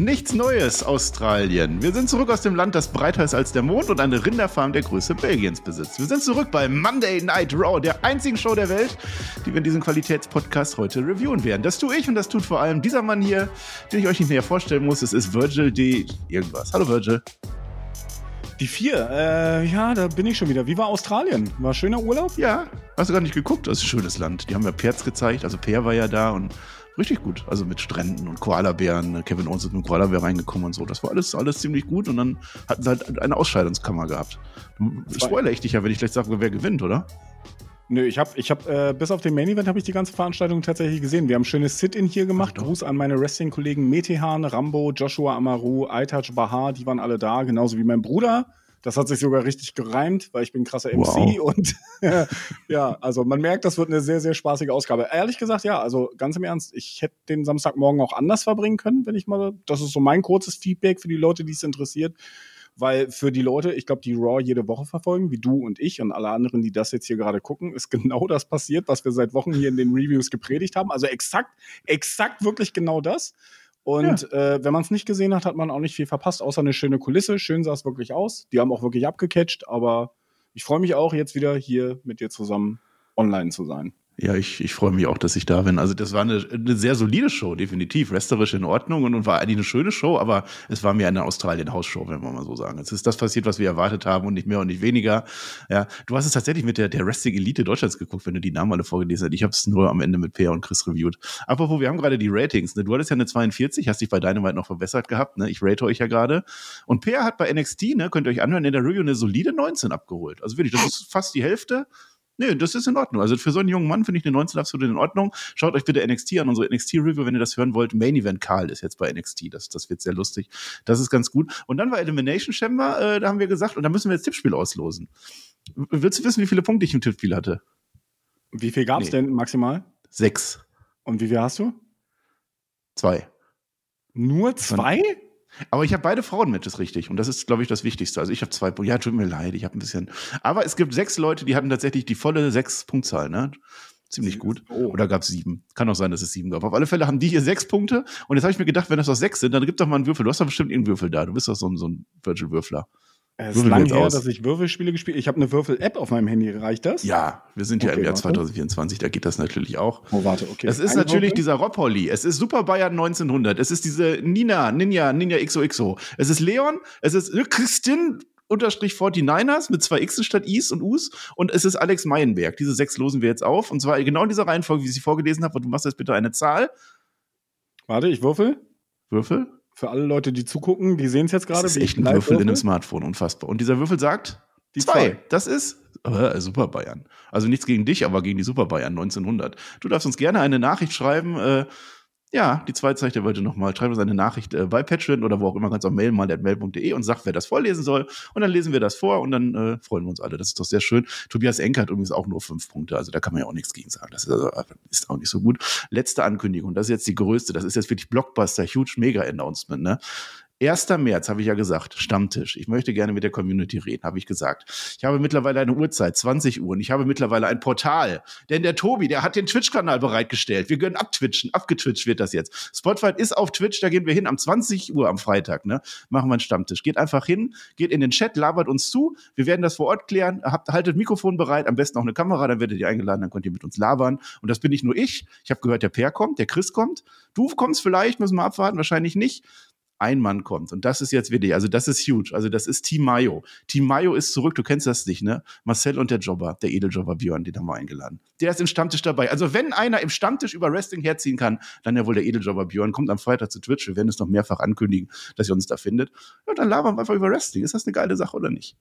Nichts Neues, Australien. Wir sind zurück aus dem Land, das breiter ist als der Mond und eine Rinderfarm der Größe Belgiens besitzt. Wir sind zurück bei Monday Night Raw, der einzigen Show der Welt, die wir in diesem Qualitätspodcast heute reviewen werden. Das tue ich und das tut vor allem dieser Mann hier, den ich euch nicht näher vorstellen muss. Es ist Virgil D. irgendwas. Hallo Virgil. Die vier, äh, ja, da bin ich schon wieder. Wie war Australien? War schöner Urlaub? Ja, hast du gar nicht geguckt? Das ist ein schönes Land. Die haben ja Perz gezeigt, also Per war ja da und richtig gut. Also mit Stränden und Koalabären. Kevin Owens ist mit einem Koalabär reingekommen und so. Das war alles, alles ziemlich gut. Und dann hatten sie halt eine Ausscheidungskammer gehabt. Spoiler ich dich ja, wenn ich gleich sage, wer gewinnt, oder? Nö, ich habe, ich hab, äh, bis auf den Main Event habe ich die ganze Veranstaltung tatsächlich gesehen. Wir haben ein schönes Sit-In hier gemacht. Ach, Gruß an meine Wrestling-Kollegen Metehan, Rambo, Joshua Amaru, Aitaj Bahar, die waren alle da, genauso wie mein Bruder. Das hat sich sogar richtig gereimt, weil ich bin ein krasser MC wow. und ja, also man merkt, das wird eine sehr, sehr spaßige Ausgabe. Ehrlich gesagt, ja, also ganz im Ernst, ich hätte den Samstagmorgen auch anders verbringen können, wenn ich mal, das ist so mein kurzes Feedback für die Leute, die es interessiert. Weil für die Leute, ich glaube, die Raw jede Woche verfolgen, wie du und ich und alle anderen, die das jetzt hier gerade gucken, ist genau das passiert, was wir seit Wochen hier in den Reviews gepredigt haben. Also exakt, exakt wirklich genau das. Und ja. äh, wenn man es nicht gesehen hat, hat man auch nicht viel verpasst, außer eine schöne Kulisse. Schön sah es wirklich aus. Die haben auch wirklich abgecatcht, aber ich freue mich auch, jetzt wieder hier mit dir zusammen online zu sein. Ja, ich, ich freue mich auch, dass ich da bin. Also das war eine, eine sehr solide Show, definitiv. Resterisch in Ordnung und, und war eigentlich eine schöne Show, aber es war mir eine Australien-Hausshow, wenn wir mal so sagen. Es ist das passiert, was wir erwartet haben und nicht mehr und nicht weniger. Ja, du hast es tatsächlich mit der, der Wrestling-Elite Deutschlands geguckt, wenn du die Namen alle vorgelesen hast. Ich habe es nur am Ende mit Peer und Chris reviewed. Apropos, wir haben gerade die Ratings. Ne? Du hattest ja eine 42, hast dich bei Dynamite noch verbessert gehabt. Ne? Ich rate euch ja gerade. Und Peer hat bei NXT, ne, könnt ihr euch anhören, in der Review eine solide 19 abgeholt. Also wirklich, das ist fast die Hälfte. Nee, das ist in Ordnung. Also für so einen jungen Mann finde ich eine 19 absolut in Ordnung. Schaut euch bitte NXT an, unsere NXT-Review, wenn ihr das hören wollt. Main Event Karl ist jetzt bei NXT. Das, das wird sehr lustig. Das ist ganz gut. Und dann war Elimination Chamber, äh, da haben wir gesagt, und da müssen wir jetzt Tippspiel auslosen. Willst du wissen, wie viele Punkte ich im Tippspiel hatte? Wie viel gab es nee. denn maximal? Sechs. Und wie viel hast du? Zwei. Nur zwei? Aber ich habe beide Frauenmatches richtig und das ist, glaube ich, das Wichtigste. Also ich habe zwei Punkte. Ja, tut mir leid, ich habe ein bisschen. Aber es gibt sechs Leute, die hatten tatsächlich die volle sechs Punktzahl, ne? Ziemlich gut. Oh. Oder gab es sieben? Kann auch sein, dass es sieben gab. Auf alle Fälle haben die hier sechs Punkte. Und jetzt habe ich mir gedacht, wenn das doch sechs sind, dann gib doch mal einen Würfel. Du hast doch bestimmt irgendeinen Würfel da. Du bist doch so ein, so ein Virtual-Würfler. Es ist lange her, aus. dass ich Würfelspiele gespielt habe. Ich habe eine Würfel-App auf meinem Handy. Reicht das? Ja, wir sind ja okay, im Jahr 2024, da geht das natürlich auch. Oh, warte, okay. Es ist Eine natürlich Würfel? dieser Rob Holly. Es ist Super Bayern 1900. Es ist diese Nina, Ninja, Ninja XOXO. Es ist Leon. Es ist Christin unterstrich 49ers mit zwei X's statt Is und Us und es ist Alex Meienberg. Diese sechs losen wir jetzt auf und zwar genau in dieser Reihenfolge, wie ich sie vorgelesen habe. Und du machst jetzt bitte eine Zahl. Warte, ich würfel. Würfel für alle Leute, die zugucken, die sehen es jetzt gerade. Das ist echt ein Würfel in einem Smartphone, unfassbar. Und dieser Würfel sagt die zwei. zwei. Das ist äh, Super Bayern. Also nichts gegen dich, aber gegen die Super Bayern 1900. Du darfst uns gerne eine Nachricht schreiben. Äh, ja, die zweite zeigt er heute nochmal. Schreibt uns eine Nachricht äh, bei Patreon oder wo auch immer, ganz auch mailen mal at mail.de und sagt, wer das vorlesen soll. Und dann lesen wir das vor und dann äh, freuen wir uns alle. Das ist doch sehr schön. Tobias Enker hat übrigens auch nur fünf Punkte. Also da kann man ja auch nichts gegen sagen. Das ist, also, ist auch nicht so gut. Letzte Ankündigung. Das ist jetzt die größte. Das ist jetzt wirklich Blockbuster, huge Mega-Announcement. Ne? 1. März habe ich ja gesagt, Stammtisch. Ich möchte gerne mit der Community reden, habe ich gesagt. Ich habe mittlerweile eine Uhrzeit, 20 Uhr, und ich habe mittlerweile ein Portal. Denn der Tobi, der hat den Twitch-Kanal bereitgestellt. Wir können abtwitchen, abgetwitcht wird das jetzt. Spotify ist auf Twitch, da gehen wir hin am 20 Uhr am Freitag, ne? Machen wir einen Stammtisch. Geht einfach hin, geht in den Chat, labert uns zu. Wir werden das vor Ort klären. Habt, haltet Mikrofon bereit, am besten auch eine Kamera, dann werdet ihr eingeladen, dann könnt ihr mit uns labern. Und das bin nicht nur ich. Ich habe gehört, der Per kommt, der Chris kommt. Du kommst vielleicht, müssen wir abwarten, wahrscheinlich nicht ein Mann kommt. Und das ist jetzt wirklich, also das ist huge. Also das ist Team Mayo. Team Mayo ist zurück, du kennst das nicht, ne? Marcel und der Jobber, der Edeljobber Björn, den haben wir eingeladen. Der ist im Stammtisch dabei. Also wenn einer im Stammtisch über Wrestling herziehen kann, dann ja wohl der Edeljobber Björn. Kommt am Freitag zu Twitch. Wir werden es noch mehrfach ankündigen, dass ihr uns da findet. Ja, dann labern wir einfach über Wrestling. Ist das eine geile Sache oder nicht?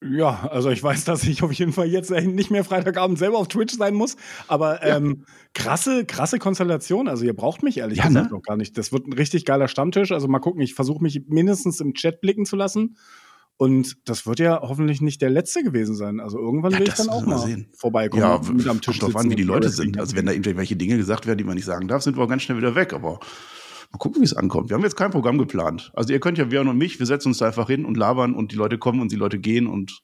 Ja, also ich weiß, dass ich auf jeden Fall jetzt nicht mehr Freitagabend selber auf Twitch sein muss. Aber ja. ähm, krasse, krasse Konstellation. Also ihr braucht mich ehrlich ja, gesagt ne? noch gar nicht. Das wird ein richtig geiler Stammtisch. Also mal gucken, ich versuche mich mindestens im Chat blicken zu lassen. Und das wird ja hoffentlich nicht der letzte gewesen sein. Also irgendwann ja, will ich dann auch mal sehen. vorbeikommen. Ja, mit am Tisch kommt drauf an, wie die Leute sind. Also wenn da irgendwelche Dinge gesagt werden, die man nicht sagen darf, sind wir auch ganz schnell wieder weg. Aber mal gucken, wie es ankommt. Wir haben jetzt kein Programm geplant. Also ihr könnt ja, Björn und mich, wir setzen uns da einfach hin und labern und die Leute kommen und die Leute gehen und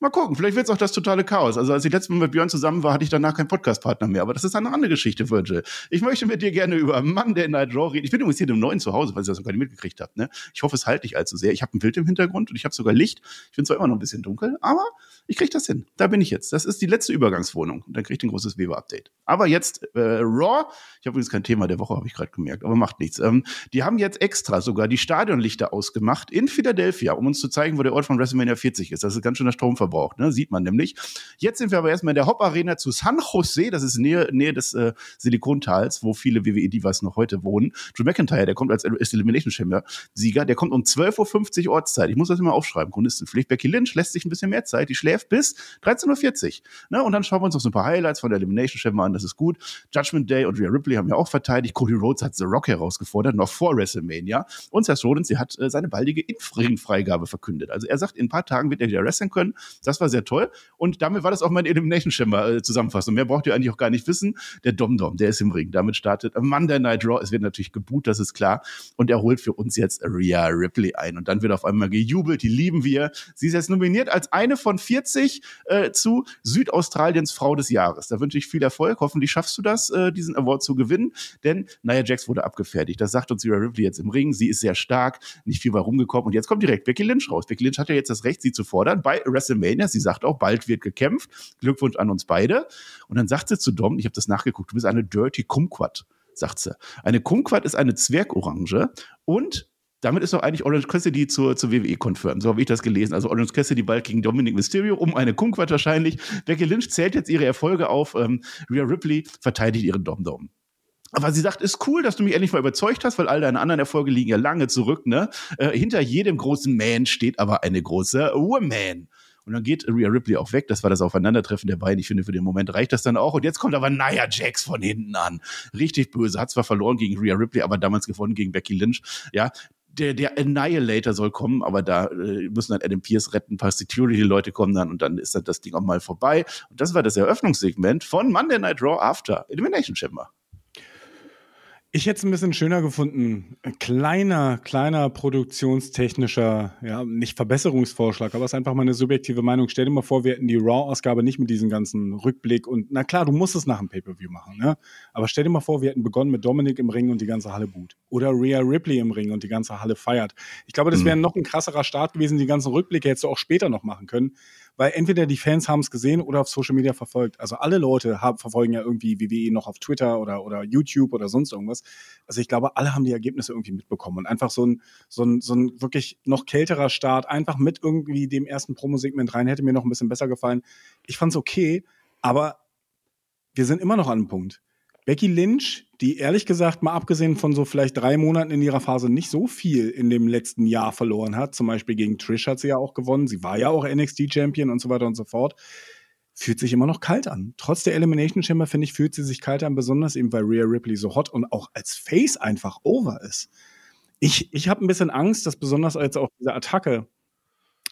Mal gucken, vielleicht wird es auch das totale Chaos. Also als ich letztes Mal mit Björn zusammen war, hatte ich danach keinen Podcast-Partner mehr. Aber das ist eine andere Geschichte, Virgil. Ich möchte mit dir gerne über Monday Night Raw reden. Ich bin übrigens hier im neuen Zuhause, weil ihr das noch gar nicht mitgekriegt habt. Ne? Ich hoffe, es halt nicht allzu sehr. Ich habe ein Bild im Hintergrund und ich habe sogar Licht. Ich bin zwar immer noch ein bisschen dunkel, aber ich kriege das hin. Da bin ich jetzt. Das ist die letzte Übergangswohnung. Und dann kriege ich ein großes Weber-Update. Aber jetzt äh, Raw. Ich habe übrigens kein Thema der Woche, habe ich gerade gemerkt, aber macht nichts. Ähm, die haben jetzt extra sogar die Stadionlichter ausgemacht in Philadelphia, um uns zu zeigen, wo der Ort von WrestleMania 40 ist. Das ist ganz schön der Stromverbrauch, ne? Sieht man nämlich. Jetzt sind wir aber erstmal in der Hop Arena zu San Jose, das ist Nähe, Nähe des äh, Silikontals, wo viele WWE-Divas noch heute wohnen. Drew McIntyre, der kommt als Elimination Chamber Sieger, der kommt um 12.50 Uhr Ortszeit. Ich muss das immer aufschreiben, Chronistenpflicht. Becky Lynch lässt sich ein bisschen mehr Zeit, die schläft bis 13.40 Uhr. Ne? Und dann schauen wir uns noch so ein paar Highlights von der Elimination Chamber an, das ist gut. Judgment Day und Rhea Ripley haben ja auch verteidigt. Cody Rhodes hat The Rock herausgefordert, noch vor WrestleMania. Und Seth Rollins, der hat äh, seine baldige Impfringfreigabe verkündet. Also er sagt, in ein paar Tagen wird er wieder wrestlen können. Das war sehr toll. Und damit war das auch meine Elimination Chamber äh, Zusammenfassung. Mehr braucht ihr eigentlich auch gar nicht wissen. Der Dom-Dom, der ist im Ring. Damit startet Monday Night Raw. Es wird natürlich geboot, das ist klar. Und er holt für uns jetzt Rhea Ripley ein. Und dann wird auf einmal gejubelt. Die lieben wir. Sie ist jetzt nominiert als eine von 40 äh, zu Südaustraliens Frau des Jahres. Da wünsche ich viel Erfolg. Hoffentlich schaffst du das, äh, diesen Award zu gewinnen. Denn Nia Jax wurde abgefertigt. Das sagt uns Rhea Ripley jetzt im Ring. Sie ist sehr stark, nicht viel war rumgekommen. Und jetzt kommt direkt Becky Lynch raus. Becky Lynch hat ja jetzt das Recht, sie zu fordern bei WrestleMania. Sie sagt auch, bald wird gekämpft. Glückwunsch an uns beide. Und dann sagt sie zu Dom, ich habe das nachgeguckt, du bist eine Dirty Kumquat, sagt sie. Eine Kumquat ist eine Zwergorange und damit ist doch eigentlich Orange Cassidy zur, zur WWE confirmed. So habe ich das gelesen. Also Orange Cassidy bald gegen Dominic Mysterio um eine Kumquat wahrscheinlich. Becky Lynch zählt jetzt ihre Erfolge auf. Ähm, Rhea Ripley verteidigt ihren Dom-Dom. Aber sie sagt, ist cool, dass du mich endlich mal überzeugt hast, weil all deine anderen Erfolge liegen ja lange zurück. Ne? Äh, hinter jedem großen Man steht aber eine große Woman. Und dann geht Rhea Ripley auch weg. Das war das Aufeinandertreffen der beiden. Ich finde, für den Moment reicht das dann auch. Und jetzt kommt aber Nia Jax von hinten an. Richtig böse. Hat zwar verloren gegen Rhea Ripley, aber damals gewonnen gegen Becky Lynch. Ja, der, der Annihilator soll kommen, aber da äh, müssen dann Adam Pierce retten, ein paar Security-Leute kommen dann und dann ist dann das Ding auch mal vorbei. Und das war das Eröffnungssegment von Monday Night Raw After Elimination Chamber. Ich hätte es ein bisschen schöner gefunden. Ein kleiner, kleiner produktionstechnischer, ja, nicht Verbesserungsvorschlag, aber es ist einfach meine subjektive Meinung. Stell dir mal vor, wir hätten die Raw-Ausgabe nicht mit diesem ganzen Rückblick und, na klar, du musst es nach dem Pay-Per-View machen, ne? Aber stell dir mal vor, wir hätten begonnen mit Dominik im Ring und die ganze Halle boot. Oder Rhea Ripley im Ring und die ganze Halle feiert. Ich glaube, das wäre mhm. noch ein krasserer Start gewesen. Die ganzen Rückblicke hättest du auch später noch machen können weil entweder die Fans haben es gesehen oder auf Social Media verfolgt. Also alle Leute haben, verfolgen ja irgendwie WWE noch auf Twitter oder, oder YouTube oder sonst irgendwas. Also ich glaube, alle haben die Ergebnisse irgendwie mitbekommen und einfach so ein, so ein, so ein wirklich noch kälterer Start, einfach mit irgendwie dem ersten Promosegment rein, hätte mir noch ein bisschen besser gefallen. Ich fand es okay, aber wir sind immer noch an einem Punkt. Becky Lynch, die ehrlich gesagt mal abgesehen von so vielleicht drei Monaten in ihrer Phase nicht so viel in dem letzten Jahr verloren hat, zum Beispiel gegen Trish hat sie ja auch gewonnen, sie war ja auch NXT-Champion und so weiter und so fort, fühlt sich immer noch kalt an. Trotz der Elimination Chamber, finde ich, fühlt sie sich kalt an, besonders eben, weil Rhea Ripley so hot und auch als Face einfach over ist. Ich, ich habe ein bisschen Angst, dass besonders jetzt auch diese Attacke,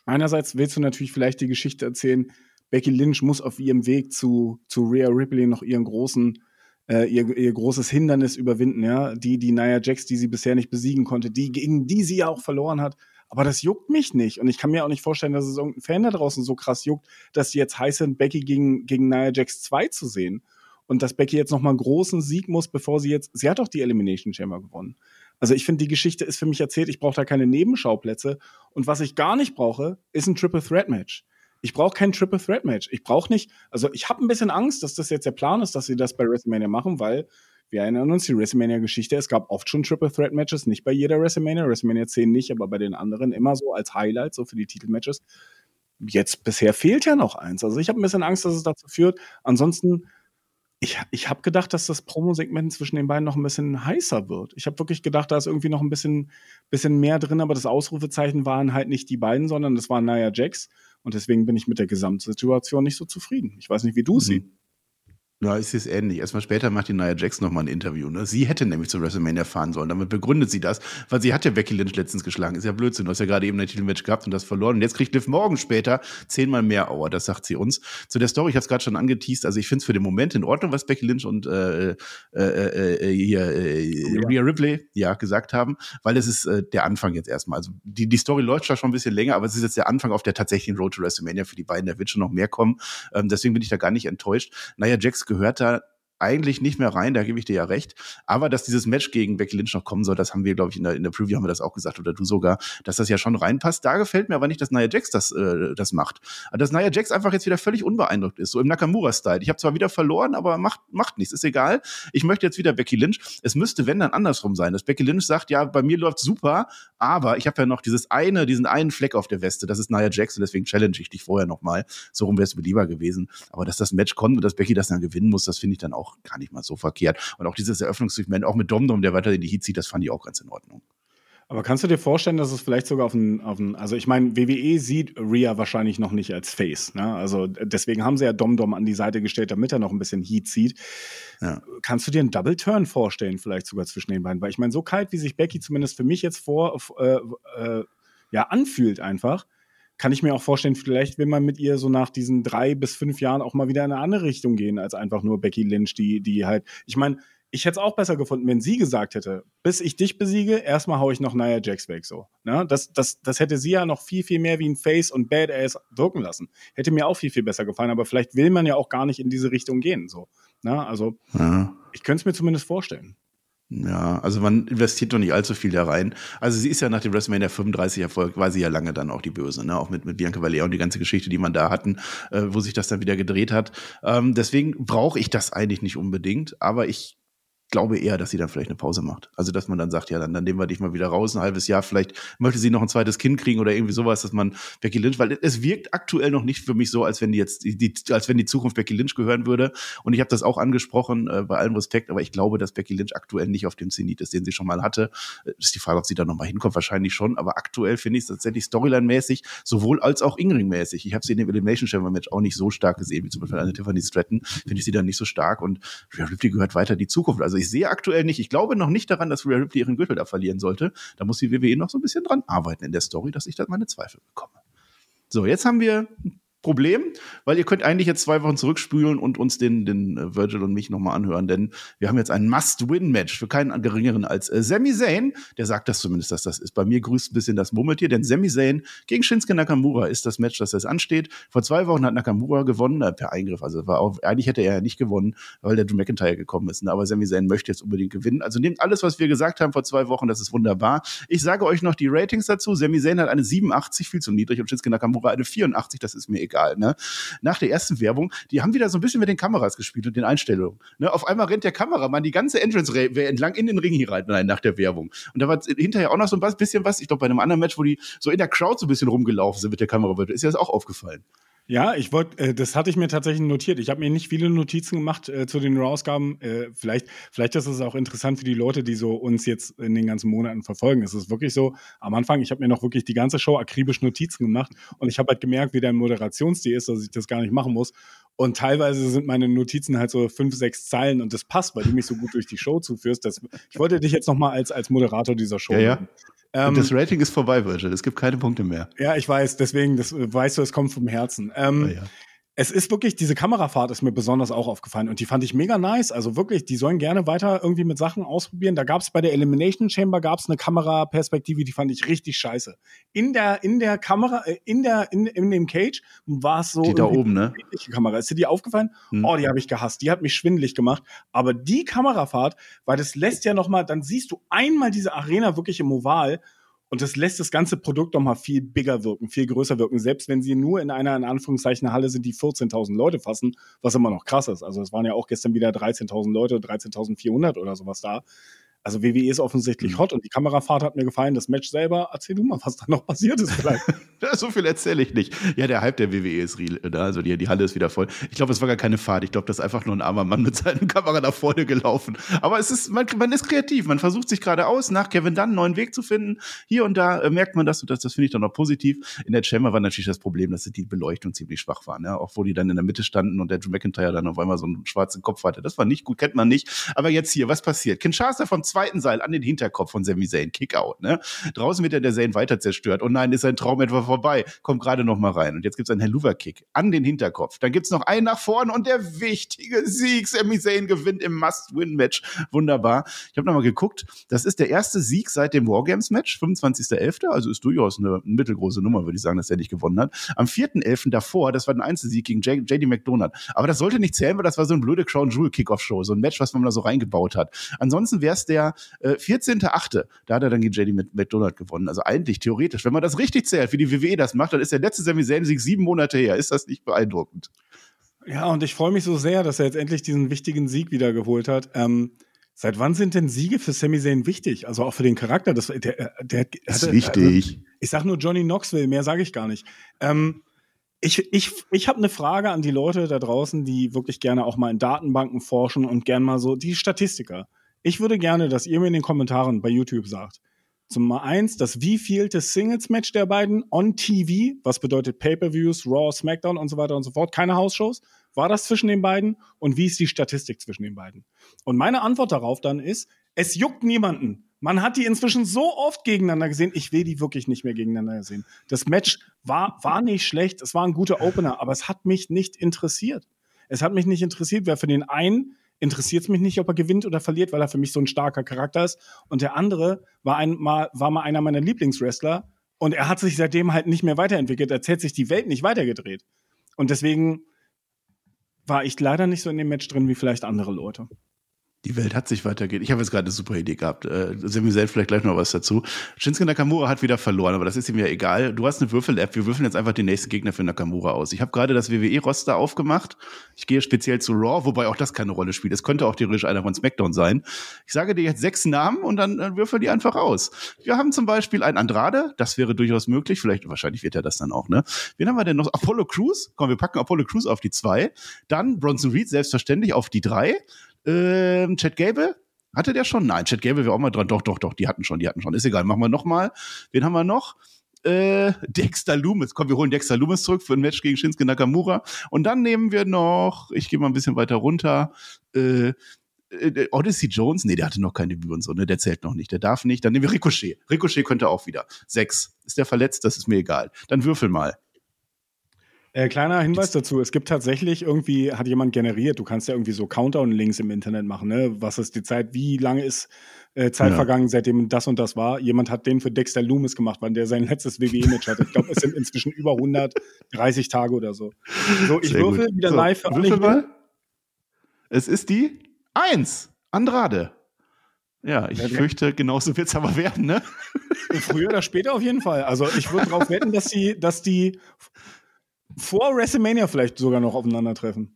einerseits willst du natürlich vielleicht die Geschichte erzählen, Becky Lynch muss auf ihrem Weg zu, zu Rhea Ripley noch ihren großen äh, ihr, ihr großes Hindernis überwinden, ja. Die, die Nia Jax, die sie bisher nicht besiegen konnte, die, gegen die sie ja auch verloren hat. Aber das juckt mich nicht. Und ich kann mir auch nicht vorstellen, dass es irgendein Fan da draußen so krass juckt, dass die jetzt heiß sind, Becky gegen, gegen Nia Jax 2 zu sehen. Und dass Becky jetzt nochmal einen großen Sieg muss, bevor sie jetzt, sie hat doch die Elimination Chamber gewonnen. Also ich finde, die Geschichte ist für mich erzählt. Ich brauche da keine Nebenschauplätze. Und was ich gar nicht brauche, ist ein Triple Threat Match. Ich brauche kein Triple Threat Match. Ich brauche nicht, also ich habe ein bisschen Angst, dass das jetzt der Plan ist, dass sie das bei WrestleMania machen, weil wir erinnern uns, die WrestleMania-Geschichte, es gab oft schon Triple Threat Matches, nicht bei jeder WrestleMania, WrestleMania 10 nicht, aber bei den anderen immer so als Highlight, so für die Titelmatches. Jetzt bisher fehlt ja noch eins. Also ich habe ein bisschen Angst, dass es dazu führt. Ansonsten ich, ich habe gedacht, dass das Promo-Segment zwischen den beiden noch ein bisschen heißer wird. Ich habe wirklich gedacht, da ist irgendwie noch ein bisschen, bisschen mehr drin, aber das Ausrufezeichen waren halt nicht die beiden, sondern das waren Nia Jax. Und deswegen bin ich mit der Gesamtsituation nicht so zufrieden. Ich weiß nicht, wie du mhm. siehst. Ja, es ist ähnlich. Erstmal später macht die Nia Jax nochmal ein Interview. Ne? Sie hätte nämlich zu WrestleMania fahren sollen. Damit begründet sie das, weil sie hat ja Becky Lynch letztens geschlagen. Ist ja Blödsinn. Du hast ja gerade eben ein Titelmatch gehabt und das verloren. Und jetzt kriegt Liv morgen später zehnmal mehr Auer. Das sagt sie uns. Zu der Story, ich habe es gerade schon angeteased. Also ich finde es für den Moment in Ordnung, was Becky Lynch und äh, äh, äh, äh hier äh, Rhea Ripley ja gesagt haben, weil es ist äh, der Anfang jetzt erstmal. Also die, die Story läuft schon ein bisschen länger, aber es ist jetzt der Anfang auf der tatsächlichen Road to WrestleMania für die beiden. Da wird schon noch mehr kommen. Ähm, deswegen bin ich da gar nicht enttäuscht. Nia Jax gehört da eigentlich nicht mehr rein, da gebe ich dir ja recht. Aber dass dieses Match gegen Becky Lynch noch kommen soll, das haben wir, glaube ich, in der, in der Preview haben wir das auch gesagt, oder du sogar, dass das ja schon reinpasst. Da gefällt mir aber nicht, dass Nia Jax das, äh, das macht. Dass Nia Jax einfach jetzt wieder völlig unbeeindruckt ist, so im Nakamura-Style. Ich habe zwar wieder verloren, aber macht, macht nichts, ist egal. Ich möchte jetzt wieder Becky Lynch. Es müsste, wenn dann andersrum sein, dass Becky Lynch sagt, ja, bei mir läuft super, aber ich habe ja noch dieses eine, diesen einen Fleck auf der Weste, das ist Nia Jax und deswegen challenge ich dich vorher nochmal. So rum wäre es mir lieber gewesen. Aber dass das Match kommt und dass Becky das dann gewinnen muss, das finde ich dann auch gar nicht mal so verkehrt. Und auch dieses Eröffnungssegment, auch mit Domdom, der weiter in die Heat zieht, das fand ich auch ganz in Ordnung. Aber kannst du dir vorstellen, dass es vielleicht sogar auf ein, auf also ich meine, WWE sieht Rhea wahrscheinlich noch nicht als Face, ne? Also deswegen haben sie ja Domdom an die Seite gestellt, damit er noch ein bisschen Heat zieht. Ja. Kannst du dir einen Double Turn vorstellen, vielleicht sogar zwischen den beiden? Weil ich meine, so kalt, wie sich Becky zumindest für mich jetzt vor, äh, äh, ja, anfühlt einfach, kann ich mir auch vorstellen, vielleicht will man mit ihr so nach diesen drei bis fünf Jahren auch mal wieder in eine andere Richtung gehen, als einfach nur Becky Lynch, die, die halt, ich meine, ich hätte es auch besser gefunden, wenn sie gesagt hätte, bis ich dich besiege, erstmal haue ich noch Nia Jax weg, so. Ne? Das, das, das hätte sie ja noch viel, viel mehr wie ein Face und Badass wirken lassen. Hätte mir auch viel, viel besser gefallen, aber vielleicht will man ja auch gar nicht in diese Richtung gehen, so. Ne? Also, ja. ich könnte es mir zumindest vorstellen. Ja, also man investiert doch nicht allzu viel da rein. Also sie ist ja nach dem WrestleMania 35 Erfolg, war sie ja lange dann auch die Böse, ne? Auch mit, mit Bianca Belair und die ganze Geschichte, die man da hatten, äh, wo sich das dann wieder gedreht hat. Ähm, deswegen brauche ich das eigentlich nicht unbedingt, aber ich glaube eher, dass sie dann vielleicht eine Pause macht. Also, dass man dann sagt, ja, dann, dann nehmen wir dich mal wieder raus, ein halbes Jahr, vielleicht möchte sie noch ein zweites Kind kriegen oder irgendwie sowas, dass man Becky Lynch, weil es wirkt aktuell noch nicht für mich so, als wenn die jetzt, die, als wenn die Zukunft Becky Lynch gehören würde. Und ich habe das auch angesprochen, äh, bei allem Respekt, aber ich glaube, dass Becky Lynch aktuell nicht auf dem Zenit ist, den sie schon mal hatte. Äh, ist die Frage, ob sie da nochmal hinkommt, wahrscheinlich schon, aber aktuell finde ich es tatsächlich Storyline-mäßig, sowohl als auch Ingring-mäßig. Ich habe sie in dem Elimination Chamber Match auch nicht so stark gesehen, wie zum Beispiel eine Tiffany Stratton, finde ich sie dann nicht so stark und Rhea Ripley gehört weiter die Zukunft. Also ich sehe aktuell nicht, nicht. Ich glaube noch nicht daran, dass Rhea Ripley ihren Gürtel da verlieren sollte. Da muss die WWE noch so ein bisschen dran arbeiten in der Story, dass ich da meine Zweifel bekomme. So, jetzt haben wir Problem, weil ihr könnt eigentlich jetzt zwei Wochen zurückspülen und uns den, den äh, Virgil und mich nochmal anhören, denn wir haben jetzt ein Must-Win-Match für keinen geringeren als äh, Sami Zayn. Der sagt das zumindest, dass das ist. Bei mir grüßt ein bisschen das Murmeltier, denn Sami Zayn gegen Shinsuke Nakamura ist das Match, das jetzt ansteht. Vor zwei Wochen hat Nakamura gewonnen, äh, per Eingriff. Also war auch, eigentlich hätte er ja nicht gewonnen, weil der Drew McIntyre gekommen ist. Ne? Aber Sami Zayn möchte jetzt unbedingt gewinnen. Also nehmt alles, was wir gesagt haben vor zwei Wochen, das ist wunderbar. Ich sage euch noch die Ratings dazu. Sami Zayn hat eine 87, viel zu niedrig, und Shinsuke Nakamura eine 84, das ist mir egal. Ne? nach der ersten Werbung, die haben wieder so ein bisschen mit den Kameras gespielt und den Einstellungen. Ne, auf einmal rennt der Kameramann die ganze Entrance entlang in den Ring hier rein nach der Werbung. Und da war hinterher auch noch so ein bisschen was, ich glaube bei einem anderen Match, wo die so in der Crowd so ein bisschen rumgelaufen sind mit der Kamera, ist dir das auch aufgefallen? Ja, ich wollte, äh, das hatte ich mir tatsächlich notiert. Ich habe mir nicht viele Notizen gemacht äh, zu den Raw-Ausgaben. Äh, vielleicht, vielleicht ist es auch interessant für die Leute, die so uns jetzt in den ganzen Monaten verfolgen. Es ist wirklich so, am Anfang, ich habe mir noch wirklich die ganze Show akribisch Notizen gemacht und ich habe halt gemerkt, wie der Moderationsstil ist, dass ich das gar nicht machen muss. Und teilweise sind meine Notizen halt so fünf, sechs Zeilen und das passt, weil du mich so gut durch die Show zuführst. Das, ich wollte dich jetzt nochmal als, als Moderator dieser Show. Ja, ja. Ähm, das Rating ist vorbei, Virgil. Es gibt keine Punkte mehr. Ja, ich weiß. Deswegen, das weißt du, es kommt vom Herzen. Ähm, ja, ja es ist wirklich, diese Kamerafahrt ist mir besonders auch aufgefallen und die fand ich mega nice. Also wirklich, die sollen gerne weiter irgendwie mit Sachen ausprobieren. Da gab es bei der Elimination Chamber gab's eine Kameraperspektive, die fand ich richtig scheiße. In der, in der Kamera, äh, in der, in, in dem Cage war es so. Die da oben, ne? Kamera. Ist dir die aufgefallen? Hm. Oh, die habe ich gehasst. Die hat mich schwindelig gemacht. Aber die Kamerafahrt, weil das lässt ja noch mal, dann siehst du einmal diese Arena wirklich im Oval und das lässt das ganze Produkt noch mal viel bigger wirken, viel größer wirken. Selbst wenn sie nur in einer, in Anführungszeichen, Halle sind, die 14.000 Leute fassen, was immer noch krass ist. Also es waren ja auch gestern wieder 13.000 Leute, 13.400 oder sowas da. Also WWE ist offensichtlich mhm. hot und die Kamerafahrt hat mir gefallen. Das Match selber, erzähl du mal, was da noch passiert ist vielleicht. so viel erzähle ich nicht. Ja, der Hype der WWE ist real, da, also die, die Halle ist wieder voll. Ich glaube, es war gar keine Fahrt. Ich glaube, das ist einfach nur ein armer Mann mit seiner Kamera nach vorne gelaufen. Aber es ist, man, man ist kreativ. Man versucht sich gerade aus, nach Kevin Dunn einen neuen Weg zu finden. Hier und da äh, merkt man das und das, das finde ich dann noch positiv. In der Chamber war natürlich das Problem, dass die Beleuchtung ziemlich schwach war. Ja? Auch wo die dann in der Mitte standen und der Drew McIntyre dann auf einmal so einen schwarzen Kopf hatte. Das war nicht gut, kennt man nicht. Aber jetzt hier, was passiert? Kinshasa vom zweiten Seil an den Hinterkopf von Sami Zayn, Kickout. Ne? Draußen wird ja der Zayn weiter zerstört. Und oh nein, ist sein Traum etwa vorbei. Kommt gerade noch mal rein. Und jetzt gibt's einen Helluva-Kick an den Hinterkopf. Dann gibt's noch einen nach vorne und der wichtige Sieg. Sami Zayn gewinnt im Must-Win-Match. Wunderbar. Ich habe noch mal geguckt. Das ist der erste Sieg seit dem Wargames-Match, 25.11. Also ist durchaus eine mittelgroße Nummer, würde ich sagen, dass er nicht gewonnen hat. Am 4.11. davor, das war ein Einzelsieg gegen JD McDonald. Aber das sollte nicht zählen, weil das war so ein blöde Crown Jewel Kickoff-Show. So ein Match, was man da so reingebaut hat. Ansonsten wäre es der äh, 14.8. Da hat er dann gegen JD McDonald gewonnen. Also eigentlich theoretisch, wenn man das richtig zählt, wie die WWE das macht, dann ist der letzte Sami Zayn-Sieg sieben Monate her. Ist das nicht beeindruckend? Ja, und ich freue mich so sehr, dass er jetzt endlich diesen wichtigen Sieg wieder geholt hat. Ähm, seit wann sind denn Siege für Sami Zayn wichtig? Also auch für den Charakter. Das, der, der, der ist hatte, wichtig. Also, ich sag nur Johnny Knoxville, mehr sage ich gar nicht. Ähm, ich, ich, ich habe eine Frage an die Leute da draußen, die wirklich gerne auch mal in Datenbanken forschen und gern mal so die Statistiker. Ich würde gerne, dass ihr mir in den Kommentaren bei YouTube sagt. Zum eins, das wievielte Singles-Match der beiden on TV, was bedeutet Pay-Per-Views, Raw, SmackDown und so weiter und so fort, keine Hausshows, war das zwischen den beiden und wie ist die Statistik zwischen den beiden? Und meine Antwort darauf dann ist, es juckt niemanden. Man hat die inzwischen so oft gegeneinander gesehen. Ich will die wirklich nicht mehr gegeneinander sehen. Das Match war, war nicht schlecht. Es war ein guter Opener, aber es hat mich nicht interessiert. Es hat mich nicht interessiert, wer für den einen interessiert es mich nicht, ob er gewinnt oder verliert, weil er für mich so ein starker Charakter ist. Und der andere war, ein, mal, war mal einer meiner Lieblingswrestler und er hat sich seitdem halt nicht mehr weiterentwickelt. Er hat sich die Welt nicht weitergedreht. Und deswegen war ich leider nicht so in dem Match drin wie vielleicht andere Leute die Welt hat sich weitergeht. Ich habe jetzt gerade eine super Idee gehabt. Äh, Semi selbst vielleicht gleich noch was dazu. Shinsuke Nakamura hat wieder verloren, aber das ist ihm ja egal. Du hast eine Würfel-App. Wir würfeln jetzt einfach den nächsten Gegner für Nakamura aus. Ich habe gerade das WWE-Roster aufgemacht. Ich gehe speziell zu Raw, wobei auch das keine Rolle spielt. Es könnte auch theoretisch einer von SmackDown sein. Ich sage dir jetzt sechs Namen und dann äh, würfel die einfach aus. Wir haben zum Beispiel einen Andrade. Das wäre durchaus möglich. Vielleicht, wahrscheinlich wird er das dann auch, ne? Wen haben wir denn noch? Apollo Crews. Komm, wir packen Apollo Crews auf die zwei. Dann Bronson Reed selbstverständlich auf die drei. Ähm, Chad Gable? Hatte der schon? Nein, Chad Gable wäre auch mal dran. Doch, doch, doch, die hatten schon, die hatten schon. Ist egal, machen wir nochmal. Wen haben wir noch? Äh, Dexter Loomis. Komm, wir holen Dexter Loomis zurück für ein Match gegen Shinsuke Nakamura. Und dann nehmen wir noch, ich gehe mal ein bisschen weiter runter, äh, äh, Odyssey Jones, nee, der hatte noch kein Debüt und so, ne, der zählt noch nicht, der darf nicht. Dann nehmen wir Ricochet. Ricochet könnte auch wieder. Sechs. Ist der verletzt? Das ist mir egal. Dann würfel mal. Äh, kleiner Hinweis dazu, es gibt tatsächlich irgendwie, hat jemand generiert, du kannst ja irgendwie so Countdown-Links im Internet machen, ne? Was ist die Zeit, wie lange ist äh, Zeit ja. vergangen, seitdem das und das war? Jemand hat den für Dexter Loomis gemacht, wann der sein letztes WWE-Match hatte. Ich glaube, es sind inzwischen über 130 Tage oder so. So, ich Sehr würfel gut. wieder so, live für alle. Mal. Es ist die Eins. Andrade. Ja, ich ja, fürchte, genauso wird es aber werden, ne? Früher oder später auf jeden Fall. Also ich würde darauf wetten, dass die, dass die vor WrestleMania vielleicht sogar noch aufeinandertreffen.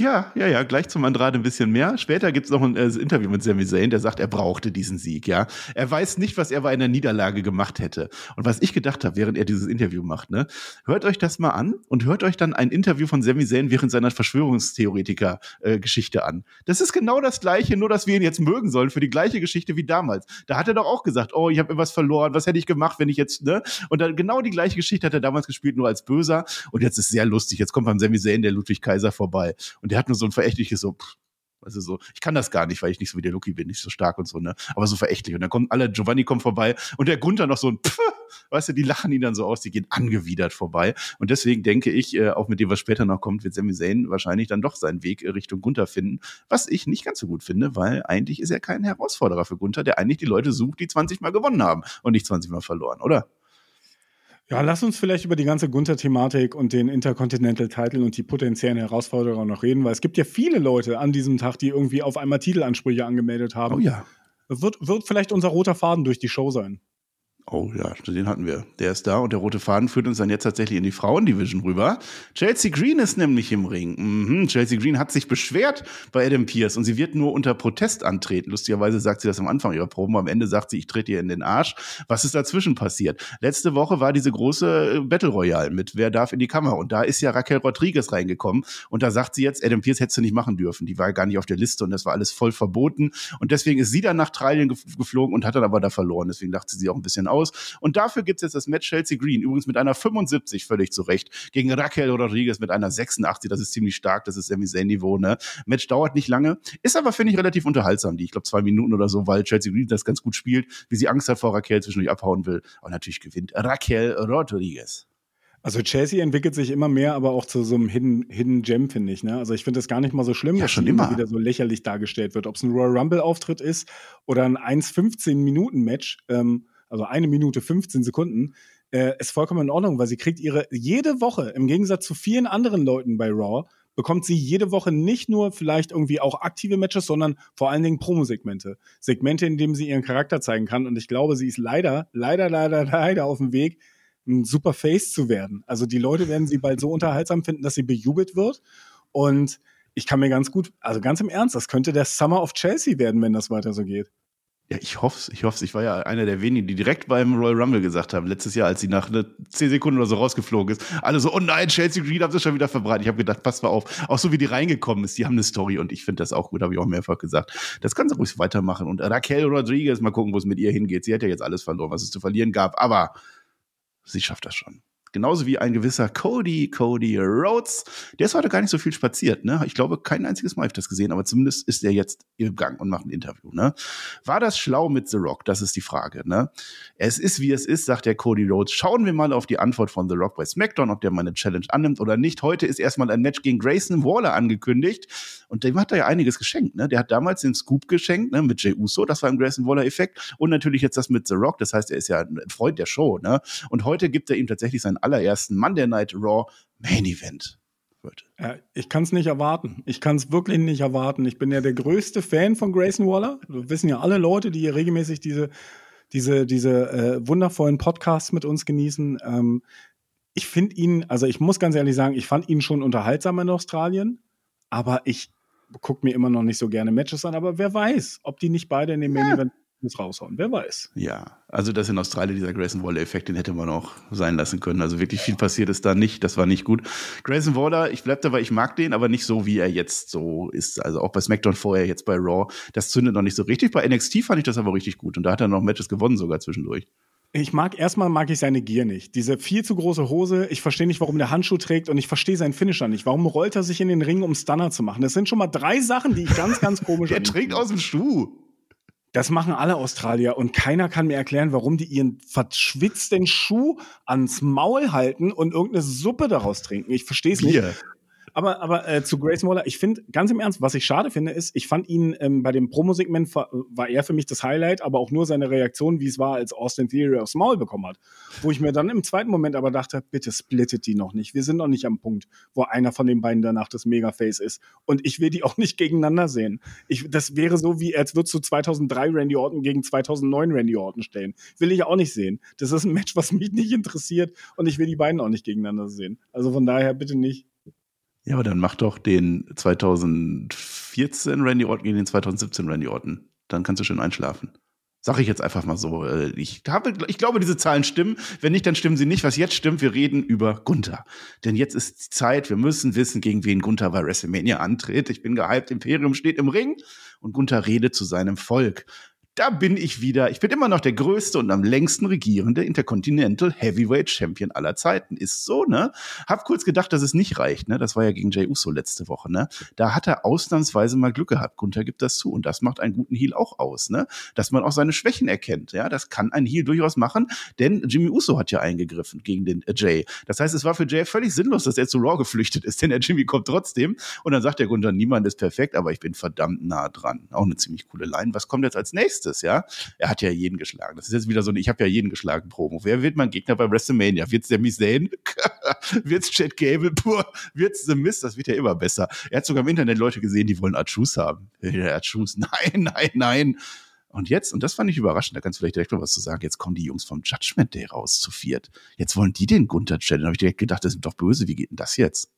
Ja, ja, ja, gleich zum Andrade ein bisschen mehr. Später gibt's noch ein äh, Interview mit Sami Zayn, der sagt, er brauchte diesen Sieg, ja. Er weiß nicht, was er bei einer Niederlage gemacht hätte. Und was ich gedacht habe, während er dieses Interview macht, ne, hört euch das mal an und hört euch dann ein Interview von Sami Zayn während seiner Verschwörungstheoretiker-Geschichte äh, an. Das ist genau das Gleiche, nur dass wir ihn jetzt mögen sollen für die gleiche Geschichte wie damals. Da hat er doch auch gesagt, oh, ich habe etwas verloren, was hätte ich gemacht, wenn ich jetzt, ne? Und dann genau die gleiche Geschichte hat er damals gespielt, nur als Böser. Und jetzt ist sehr lustig. Jetzt kommt beim Sami Zayn der Ludwig Kaiser vorbei. Und und der hat nur so ein verächtliches so, pff, also so, ich kann das gar nicht, weil ich nicht so wie der Lucky bin, nicht so stark und so, ne? Aber so verächtlich. Und dann kommen alle, Giovanni kommt vorbei und der Gunther noch so ein Pff, weißt du, die lachen ihn dann so aus, die gehen angewidert vorbei. Und deswegen denke ich, äh, auch mit dem, was später noch kommt, wird Sami Zayn wahrscheinlich dann doch seinen Weg Richtung Gunther finden. Was ich nicht ganz so gut finde, weil eigentlich ist er kein Herausforderer für Gunther, der eigentlich die Leute sucht, die 20 Mal gewonnen haben und nicht 20 Mal verloren, oder? Ja, lass uns vielleicht über die ganze Gunther-Thematik und den Intercontinental Title und die potenziellen Herausforderer noch reden, weil es gibt ja viele Leute an diesem Tag, die irgendwie auf einmal Titelansprüche angemeldet haben. Oh ja. Wird, wird vielleicht unser roter Faden durch die Show sein. Oh ja, den hatten wir. Der ist da und der rote Faden führt uns dann jetzt tatsächlich in die Frauendivision rüber. Chelsea Green ist nämlich im Ring. Mhm. Chelsea Green hat sich beschwert bei Adam Pierce und sie wird nur unter Protest antreten. Lustigerweise sagt sie das am Anfang ihrer Proben. Am Ende sagt sie, ich trete ihr in den Arsch. Was ist dazwischen passiert? Letzte Woche war diese große äh, Battle Royale mit Wer darf in die Kammer und da ist ja Raquel Rodriguez reingekommen und da sagt sie jetzt, Adam Pierce hättest du nicht machen dürfen. Die war gar nicht auf der Liste und das war alles voll verboten und deswegen ist sie dann nach Australien geflogen und hat dann aber da verloren. Deswegen dachte sie auch ein bisschen aus. Und dafür gibt es jetzt das Match Chelsea Green, übrigens mit einer 75 völlig zurecht, gegen Raquel Rodriguez mit einer 86. Das ist ziemlich stark, das ist Sami Zayn-Niveau. Ne? Match dauert nicht lange, ist aber, finde ich, relativ unterhaltsam. Die, ich glaube, zwei Minuten oder so, weil Chelsea Green das ganz gut spielt, wie sie Angst hat vor Raquel zwischendurch abhauen will. Und natürlich gewinnt Raquel Rodriguez. Also Chelsea entwickelt sich immer mehr, aber auch zu so einem Hidden, Hidden Gem, finde ich. Ne? Also ich finde das gar nicht mal so schlimm, ja, dass schon immer wieder so lächerlich dargestellt wird. Ob es ein Royal Rumble-Auftritt ist oder ein 1-15-Minuten-Match, ähm, also eine Minute 15 Sekunden, äh, ist vollkommen in Ordnung, weil sie kriegt ihre jede Woche, im Gegensatz zu vielen anderen Leuten bei Raw, bekommt sie jede Woche nicht nur vielleicht irgendwie auch aktive Matches, sondern vor allen Dingen Promo-Segmente. Segmente, in denen sie ihren Charakter zeigen kann. Und ich glaube, sie ist leider, leider, leider, leider auf dem Weg, ein super Face zu werden. Also die Leute werden sie bald so unterhaltsam finden, dass sie bejubelt wird. Und ich kann mir ganz gut, also ganz im Ernst, das könnte der Summer of Chelsea werden, wenn das weiter so geht. Ja, ich hoffe ich hoffe Ich war ja einer der wenigen, die direkt beim Royal Rumble gesagt haben, letztes Jahr, als sie nach ne, 10 Sekunden oder so rausgeflogen ist. Alle so, oh nein, Chelsea Green haben sie schon wieder verbreitet. Ich habe gedacht, pass mal auf. Auch so wie die reingekommen ist, die haben eine Story und ich finde das auch gut, habe ich auch mehrfach gesagt. Das kann sie ruhig weitermachen. Und Raquel Rodriguez, mal gucken, wo es mit ihr hingeht. Sie hat ja jetzt alles verloren, was es zu verlieren gab. Aber sie schafft das schon. Genauso wie ein gewisser Cody, Cody Rhodes. Der ist heute gar nicht so viel spaziert, ne? Ich glaube, kein einziges Mal habe ich das gesehen, aber zumindest ist er jetzt im Gang und macht ein Interview, ne? War das schlau mit The Rock? Das ist die Frage, ne? Es ist, wie es ist, sagt der Cody Rhodes. Schauen wir mal auf die Antwort von The Rock bei SmackDown, ob der meine Challenge annimmt oder nicht. Heute ist erstmal ein Match gegen Grayson Waller angekündigt und dem hat er ja einiges geschenkt, ne? Der hat damals den Scoop geschenkt, ne? Mit Jey Uso, das war ein Grayson Waller-Effekt und natürlich jetzt das mit The Rock, das heißt, er ist ja ein Freund der Show, ne? Und heute gibt er ihm tatsächlich seinen allerersten Monday Night Raw Main Event. Ja, ich kann es nicht erwarten. Ich kann es wirklich nicht erwarten. Ich bin ja der größte Fan von Grayson Waller. Das wissen ja alle Leute, die hier regelmäßig diese, diese, diese äh, wundervollen Podcasts mit uns genießen. Ähm, ich finde ihn, also ich muss ganz ehrlich sagen, ich fand ihn schon unterhaltsam in Australien, aber ich gucke mir immer noch nicht so gerne Matches an. Aber wer weiß, ob die nicht beide in dem ja. Main Event muss raushauen. Wer weiß. Ja, also das in Australien, dieser Grayson Waller-Effekt, den hätte man auch sein lassen können. Also wirklich viel passiert ist da nicht. Das war nicht gut. Grayson Waller, ich bleib dabei, ich mag den, aber nicht so, wie er jetzt so ist. Also auch bei SmackDown vorher, jetzt bei Raw. Das zündet noch nicht so richtig. Bei NXT fand ich das aber richtig gut. Und da hat er noch Matches gewonnen sogar zwischendurch. Ich mag, erstmal mag ich seine Gier nicht. Diese viel zu große Hose. Ich verstehe nicht, warum der Handschuh trägt und ich verstehe seinen Finisher nicht. Warum rollt er sich in den Ring, um Stunner zu machen? Das sind schon mal drei Sachen, die ich ganz, ganz komisch finde. Er trägt aus dem Schuh. Das machen alle Australier und keiner kann mir erklären, warum die ihren verschwitzten Schuh ans Maul halten und irgendeine Suppe daraus trinken. Ich verstehe es nicht. Aber, aber äh, zu Grace Waller, ich finde, ganz im Ernst, was ich schade finde, ist, ich fand ihn ähm, bei dem Promosegment war er für mich das Highlight, aber auch nur seine Reaktion, wie es war, als Austin Theory aufs Maul bekommen hat. Wo ich mir dann im zweiten Moment aber dachte, bitte splittet die noch nicht. Wir sind noch nicht am Punkt, wo einer von den beiden danach das Megaface ist. Und ich will die auch nicht gegeneinander sehen. Ich, das wäre so, wie als würdest du 2003 Randy Orton gegen 2009 Randy Orton stellen. Will ich auch nicht sehen. Das ist ein Match, was mich nicht interessiert und ich will die beiden auch nicht gegeneinander sehen. Also von daher bitte nicht. Ja, aber dann mach doch den 2014 Randy Orton gegen den 2017 Randy Orton. Dann kannst du schön einschlafen. Sag ich jetzt einfach mal so. Äh, ich, habe, ich glaube, diese Zahlen stimmen. Wenn nicht, dann stimmen sie nicht. Was jetzt stimmt, wir reden über Gunther. Denn jetzt ist die Zeit, wir müssen wissen, gegen wen Gunther bei WrestleMania antritt. Ich bin gehypt, Imperium steht im Ring und Gunther redet zu seinem Volk da bin ich wieder. Ich bin immer noch der größte und am längsten regierende Intercontinental Heavyweight Champion aller Zeiten. Ist so, ne? Hab kurz gedacht, dass es nicht reicht, ne? Das war ja gegen Jay Uso letzte Woche, ne? Da hat er ausnahmsweise mal Glück gehabt. Gunther gibt das zu und das macht einen guten Heal auch aus, ne? Dass man auch seine Schwächen erkennt, ja? Das kann ein Heal durchaus machen, denn Jimmy Uso hat ja eingegriffen gegen den äh, Jay. Das heißt, es war für Jay völlig sinnlos, dass er zu Raw geflüchtet ist, denn der Jimmy kommt trotzdem und dann sagt der Gunther, niemand ist perfekt, aber ich bin verdammt nah dran. Auch eine ziemlich coole Line. Was kommt jetzt als nächstes? Nächstes, ja. Er hat ja jeden geschlagen. Das ist jetzt wieder so eine, ich habe ja jeden geschlagen Promo. Wer wird mein Gegner bei WrestleMania? Wird's der Zayn? wird's Chad Gable? Pur, wird's The Mist? Das wird ja immer besser. Er hat sogar im Internet Leute gesehen, die wollen Achus haben. Achus. Nein, nein, nein. Und jetzt, und das fand ich überraschend, da kannst du vielleicht direkt noch was zu sagen, jetzt kommen die Jungs vom Judgment Day raus zu viert. Jetzt wollen die den Gunther stellen. Da habe ich direkt gedacht, das sind doch böse, wie geht denn das jetzt?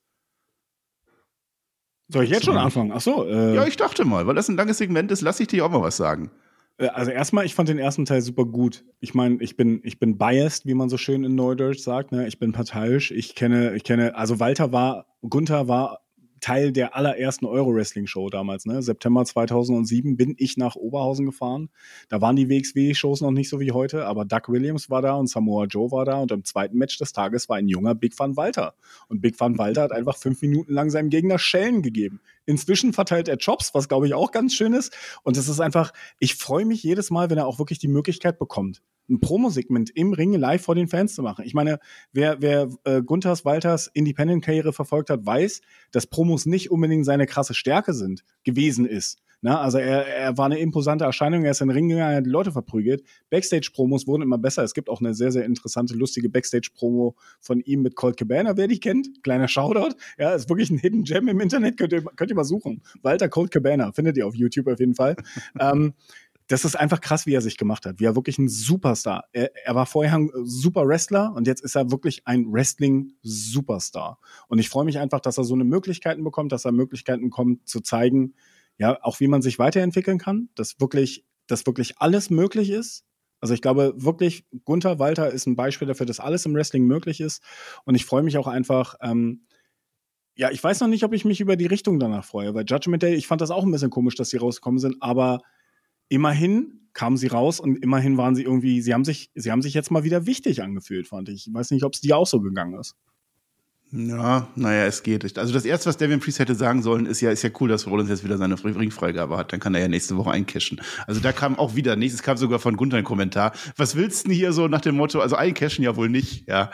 Soll ich jetzt schon anfangen? Ach so. Äh ja, ich dachte mal, weil das ein langes Segment ist, lasse ich dir auch mal was sagen. Äh, also erstmal, ich fand den ersten Teil super gut. Ich meine, ich bin, ich bin biased, wie man so schön in Neudeutsch sagt. Ne? Ich bin parteiisch. Ich kenne, ich kenne, also Walter war, Gunther war Teil der allerersten Euro-Wrestling-Show damals, ne? September 2007 bin ich nach Oberhausen gefahren. Da waren die WXW-Shows noch nicht so wie heute, aber Doug Williams war da und Samoa Joe war da und im zweiten Match des Tages war ein junger Big Van Walter. Und Big Van Walter hat einfach fünf Minuten lang seinem Gegner Schellen gegeben. Inzwischen verteilt er Jobs, was glaube ich auch ganz schön ist. Und es ist einfach, ich freue mich jedes Mal, wenn er auch wirklich die Möglichkeit bekommt ein Promosegment im Ring live vor den Fans zu machen. Ich meine, wer, wer äh, Gunthers Walters Independent-Karriere verfolgt hat, weiß, dass Promos nicht unbedingt seine krasse Stärke sind, gewesen ist. Na, also er, er war eine imposante Erscheinung, er ist in den Ring gegangen, er hat die Leute verprügelt. Backstage-Promos wurden immer besser. Es gibt auch eine sehr, sehr interessante, lustige Backstage-Promo von ihm mit Colt Cabana, wer dich kennt. Kleiner Shoutout. Ja, ist wirklich ein Hidden Gem im Internet, könnt ihr, könnt ihr mal suchen. Walter Colt Cabana, findet ihr auf YouTube auf jeden Fall. ähm, das ist einfach krass, wie er sich gemacht hat. Wie er wirklich ein Superstar. Er, er war vorher ein super Wrestler und jetzt ist er wirklich ein Wrestling-Superstar. Und ich freue mich einfach, dass er so eine Möglichkeiten bekommt, dass er Möglichkeiten bekommt zu zeigen, ja, auch wie man sich weiterentwickeln kann, dass wirklich, dass wirklich alles möglich ist. Also ich glaube wirklich, Gunther Walter ist ein Beispiel dafür, dass alles im Wrestling möglich ist. Und ich freue mich auch einfach, ähm, ja, ich weiß noch nicht, ob ich mich über die Richtung danach freue, weil Judgment Day, ich fand das auch ein bisschen komisch, dass sie rausgekommen sind, aber immerhin kamen sie raus und immerhin waren sie irgendwie, sie haben sich, sie haben sich jetzt mal wieder wichtig angefühlt, fand ich. Ich weiß nicht, ob es dir auch so gegangen ist. Ja, naja, es geht. Also das erste, was Devin Priest hätte sagen sollen, ist ja, ist ja cool, dass Rollins jetzt wieder seine Ringfreigabe hat. Dann kann er ja nächste Woche eincashen. Also da kam auch wieder, nächstes kam sogar von Gunther ein Kommentar. Was willst du denn hier so nach dem Motto, also eincashen ja wohl nicht, ja.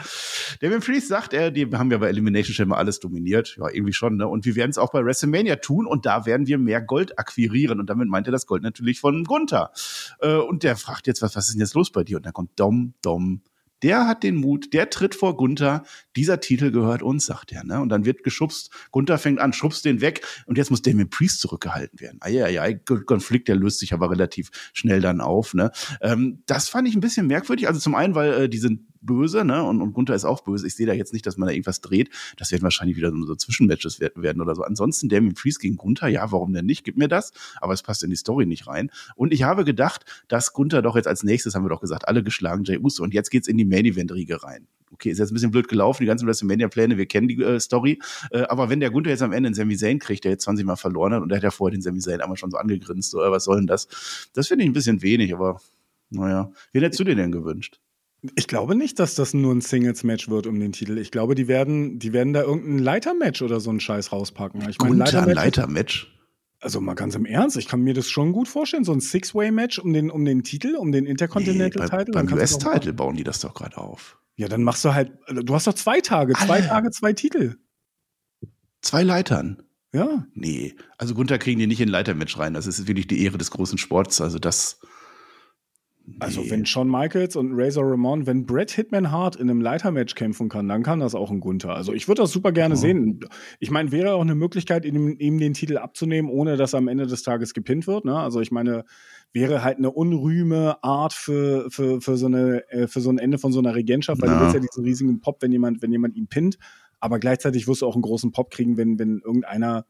Devin Priest sagt er, die haben ja bei Elimination mal alles dominiert. Ja, irgendwie schon, ne? Und wir werden es auch bei WrestleMania tun und da werden wir mehr Gold akquirieren. Und damit meint er das Gold natürlich von Gunther. Äh, und der fragt jetzt, was, was ist denn jetzt los bei dir? Und dann kommt Dom, Dom, der hat den Mut, der tritt vor Gunther, dieser Titel gehört uns, sagt er. Ne? Und dann wird geschubst, Gunther fängt an, schubst den weg und jetzt muss Damien Priest zurückgehalten werden. Eieiei, Konflikt, der löst sich aber relativ schnell dann auf. Ne? Ähm, das fand ich ein bisschen merkwürdig. Also zum einen, weil äh, die sind böse, ne? Und, und Gunther ist auch böse. Ich sehe da jetzt nicht, dass man da irgendwas dreht. Das werden wahrscheinlich wieder so Zwischenmatches werden oder so. Ansonsten Damien Priest gegen Gunther, ja, warum denn nicht? Gib mir das. Aber es passt in die Story nicht rein. Und ich habe gedacht, dass Gunther doch jetzt als nächstes, haben wir doch gesagt, alle geschlagen Jay Uso. Und jetzt geht's in die Main-Event-Riege rein. Okay, ist jetzt ein bisschen blöd gelaufen, die ganzen WrestleMania-Pläne, wir kennen die äh, Story. Äh, aber wenn der Gunther jetzt am Ende einen Sami Zayn kriegt, der jetzt 20 Mal verloren hat und der hat ja vorher den Sami Zayn einmal schon so angegrinst, so, äh, was soll denn das? Das finde ich ein bisschen wenig, aber naja. Wen hättest du dir denn gewünscht? Ich glaube nicht, dass das nur ein Singles-Match wird um den Titel. Ich glaube, die werden, die werden da irgendein Leiter-Match oder so einen Scheiß rauspacken. Ich mein, Leiter-Match. Leiter also mal ganz im Ernst, ich kann mir das schon gut vorstellen, so ein Six-Way-Match um den, um den Titel, um den Intercontinental-Titel. Nee, bei, beim US-Titel bauen die das doch gerade auf. Ja, dann machst du halt, du hast doch zwei Tage, Alle. zwei Tage, zwei Titel. Zwei Leitern. Ja. Nee, also Gunther kriegen die nicht in ein Leitermatch rein. Das ist wirklich die Ehre des großen Sports. Also das, also wenn Shawn Michaels und Razor Ramon, wenn Brett Hitman Hart in einem Leitermatch kämpfen kann, dann kann das auch ein Gunther. Also ich würde das super gerne oh. sehen. Ich meine, wäre auch eine Möglichkeit, ihm, ihm, den Titel abzunehmen, ohne dass er am Ende des Tages gepinnt wird. Ne? Also ich meine, wäre halt eine unrühme Art für, für, für, so eine, äh, für so ein Ende von so einer Regentschaft, weil ja. du willst ja diesen riesigen Pop, wenn jemand, wenn jemand ihn pinnt. Aber gleichzeitig wirst du auch einen großen Pop kriegen, wenn, wenn irgendeiner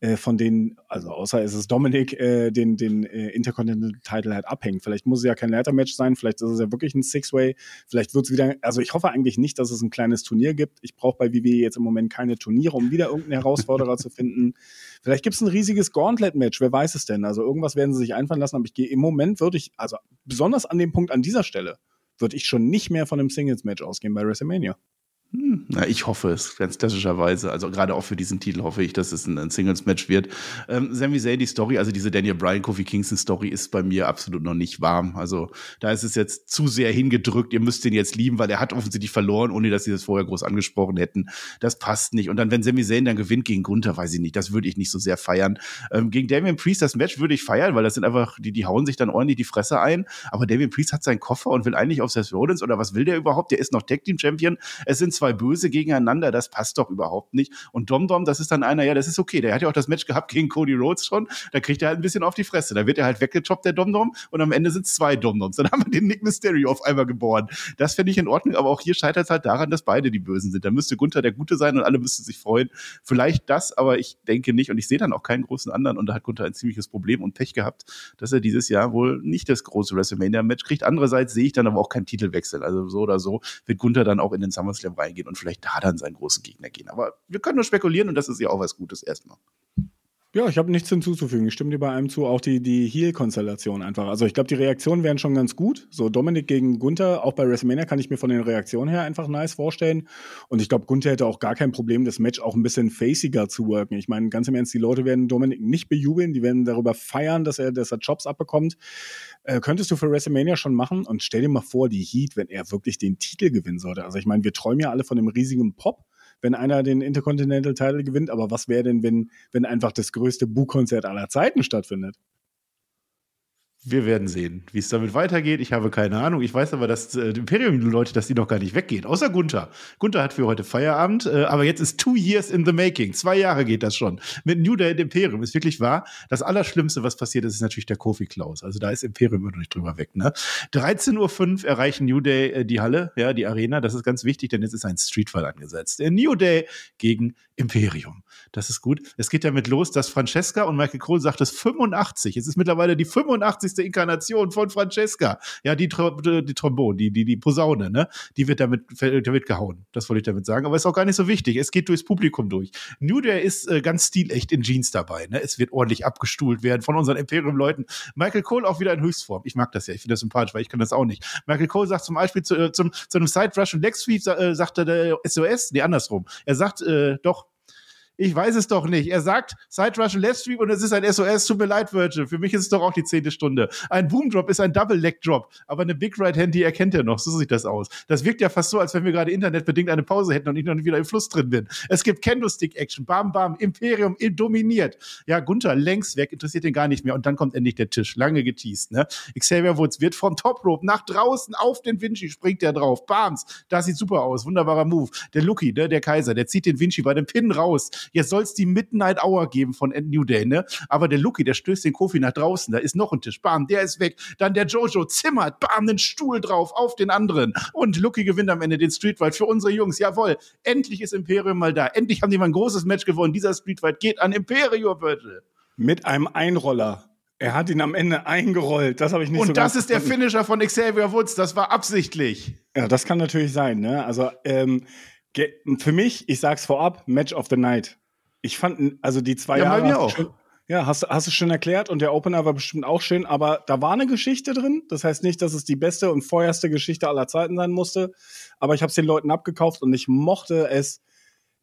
äh, von denen, also außer es ist Dominik, äh, den, den äh, Intercontinental Title halt abhängt. Vielleicht muss es ja kein Leitermatch sein, vielleicht ist es ja wirklich ein Six-Way, vielleicht wird es wieder, also ich hoffe eigentlich nicht, dass es ein kleines Turnier gibt. Ich brauche bei WWE jetzt im Moment keine Turniere, um wieder irgendeinen Herausforderer zu finden. Vielleicht gibt es ein riesiges Gauntlet-Match, wer weiß es denn? Also irgendwas werden sie sich einfallen lassen, aber ich gehe im Moment würde ich, also besonders an dem Punkt an dieser Stelle, würde ich schon nicht mehr von einem Singles-Match ausgehen bei WrestleMania. Na, ich hoffe es, ganz klassischerweise. Also gerade auch für diesen Titel hoffe ich, dass es ein, ein Singles-Match wird. Ähm, Sami Zayn, die Story, also diese Daniel Bryan, Kofi Kingston-Story ist bei mir absolut noch nicht warm. Also da ist es jetzt zu sehr hingedrückt. Ihr müsst ihn jetzt lieben, weil er hat offensichtlich verloren, ohne dass sie das vorher groß angesprochen hätten. Das passt nicht. Und dann, wenn Sami Zayn dann gewinnt gegen Gunther, weiß ich nicht, das würde ich nicht so sehr feiern. Ähm, gegen Damian Priest, das Match würde ich feiern, weil das sind einfach, die, die hauen sich dann ordentlich die Fresse ein. Aber Damian Priest hat seinen Koffer und will eigentlich auf Seth Rollins oder was will der überhaupt? Der ist noch Tag Team Champion. Es sind zwei Böse gegeneinander, das passt doch überhaupt nicht. Und Dom Dom, das ist dann einer, ja, das ist okay. Der hat ja auch das Match gehabt gegen Cody Rhodes schon. Da kriegt er halt ein bisschen auf die Fresse. Da wird er halt weggechoppt, der Dom Dom. Und am Ende sind es zwei Dom Doms. Dann haben wir den Nick Mysterio auf einmal geboren. Das finde ich in Ordnung, aber auch hier scheitert es halt daran, dass beide die Bösen sind. Da müsste Gunther der Gute sein und alle müssten sich freuen. Vielleicht das, aber ich denke nicht. Und ich sehe dann auch keinen großen anderen. Und da hat Gunther ein ziemliches Problem und Pech gehabt, dass er dieses Jahr wohl nicht das große WrestleMania-Match kriegt. Andererseits sehe ich dann aber auch keinen Titelwechsel. Also so oder so wird Gunther dann auch in den SummerSlam reingehen und vielleicht da dann seinen großen Gegner gehen. Aber wir können nur spekulieren und das ist ja auch was Gutes erstmal. Ja, ich habe nichts hinzuzufügen. Ich stimme dir bei einem zu. Auch die, die Heel-Konstellation einfach. Also ich glaube, die Reaktionen wären schon ganz gut. So Dominik gegen Gunther, auch bei WrestleMania kann ich mir von den Reaktionen her einfach nice vorstellen. Und ich glaube, Gunther hätte auch gar kein Problem, das Match auch ein bisschen faciger zu worken. Ich meine, ganz im Ernst, die Leute werden Dominik nicht bejubeln. Die werden darüber feiern, dass er, dass er Jobs abbekommt. Äh, könntest du für WrestleMania schon machen. Und stell dir mal vor, die Heat, wenn er wirklich den Titel gewinnen sollte. Also ich meine, wir träumen ja alle von dem riesigen Pop wenn einer den Intercontinental Title gewinnt, aber was wäre denn, wenn, wenn einfach das größte Bu-Konzert aller Zeiten stattfindet? Wir werden sehen, wie es damit weitergeht. Ich habe keine Ahnung. Ich weiß aber, dass äh, Imperium-Leute, dass die noch gar nicht weggehen. Außer Gunther. Gunther hat für heute Feierabend, äh, aber jetzt ist two years in the making. Zwei Jahre geht das schon. Mit New Day und Imperium ist wirklich wahr. Das Allerschlimmste, was passiert ist, ist natürlich der Kofi Klaus. Also da ist Imperium immer noch nicht drüber weg. Ne? 13.05 Uhr erreichen New Day äh, die Halle, ja, die Arena. Das ist ganz wichtig, denn jetzt ist ein Streetfall angesetzt. Äh, New Day gegen Imperium. Das ist gut. Es geht damit los, dass Francesca und Michael Cole sagt es 85. Es ist mittlerweile die 85. Inkarnation von Francesca. Ja, die, die Trombone, die, die, die Posaune, ne? Die wird damit, damit gehauen. Das wollte ich damit sagen. Aber ist auch gar nicht so wichtig. Es geht durchs Publikum durch. New Day ist äh, ganz stilecht in Jeans dabei, ne? Es wird ordentlich abgestuhlt werden von unseren Imperium-Leuten. Michael Cole auch wieder in Höchstform. Ich mag das ja. Ich finde das sympathisch, weil ich kann das auch nicht. Michael Cole sagt zum Beispiel zu, äh, zum, zu einem Side Rush und Leg Sweep, äh, sagt er der SOS, nee, andersrum. Er sagt, äh, doch, ich weiß es doch nicht. Er sagt Side und Left Stream und es ist ein SOS. Tut mir leid, Virgil. Für mich ist es doch auch die zehnte Stunde. Ein Boom Drop ist ein Double Leg Drop. Aber eine Big Right Hand, die erkennt er noch. So sieht das aus. Das wirkt ja fast so, als wenn wir gerade internetbedingt eine Pause hätten und ich noch nicht wieder im Fluss drin bin. Es gibt Candlestick Action. Bam, bam. Imperium dominiert. Ja, Gunther längs weg. Interessiert ihn gar nicht mehr. Und dann kommt endlich der Tisch. Lange geteased, ne? Xavier Woods wird vom Top Rope nach draußen auf den Vinci springt er drauf. Bams. Das sieht super aus. Wunderbarer Move. Der Lucky, ne? Der Kaiser, der zieht den Vinci bei dem Pin raus. Jetzt soll's die mit Midnight Hour geben von New Day, ne? Aber der Lucky, der stößt den Kofi nach draußen, da ist noch ein Tisch, bam, der ist weg. Dann der Jojo zimmert, bam, einen Stuhl drauf auf den anderen. Und Lucky gewinnt am Ende den Streetfight für unsere Jungs. Jawohl, endlich ist Imperium mal da. Endlich haben die mal ein großes Match gewonnen. Dieser Streetfight geht an Imperium, Virgil. Mit einem Einroller. Er hat ihn am Ende eingerollt. Das habe ich nicht Und so das ist der Finisher von Xavier Woods. Das war absichtlich. Ja, das kann natürlich sein. Ne? Also ähm, für mich, ich sag's vorab, Match of the Night. Ich fand, also die zwei ja, Jahre. Bei mir auch. Schön, ja, hast, hast du schon erklärt und der Opener war bestimmt auch schön, aber da war eine Geschichte drin. Das heißt nicht, dass es die beste und vorerste Geschichte aller Zeiten sein musste, aber ich habe es den Leuten abgekauft und ich mochte es.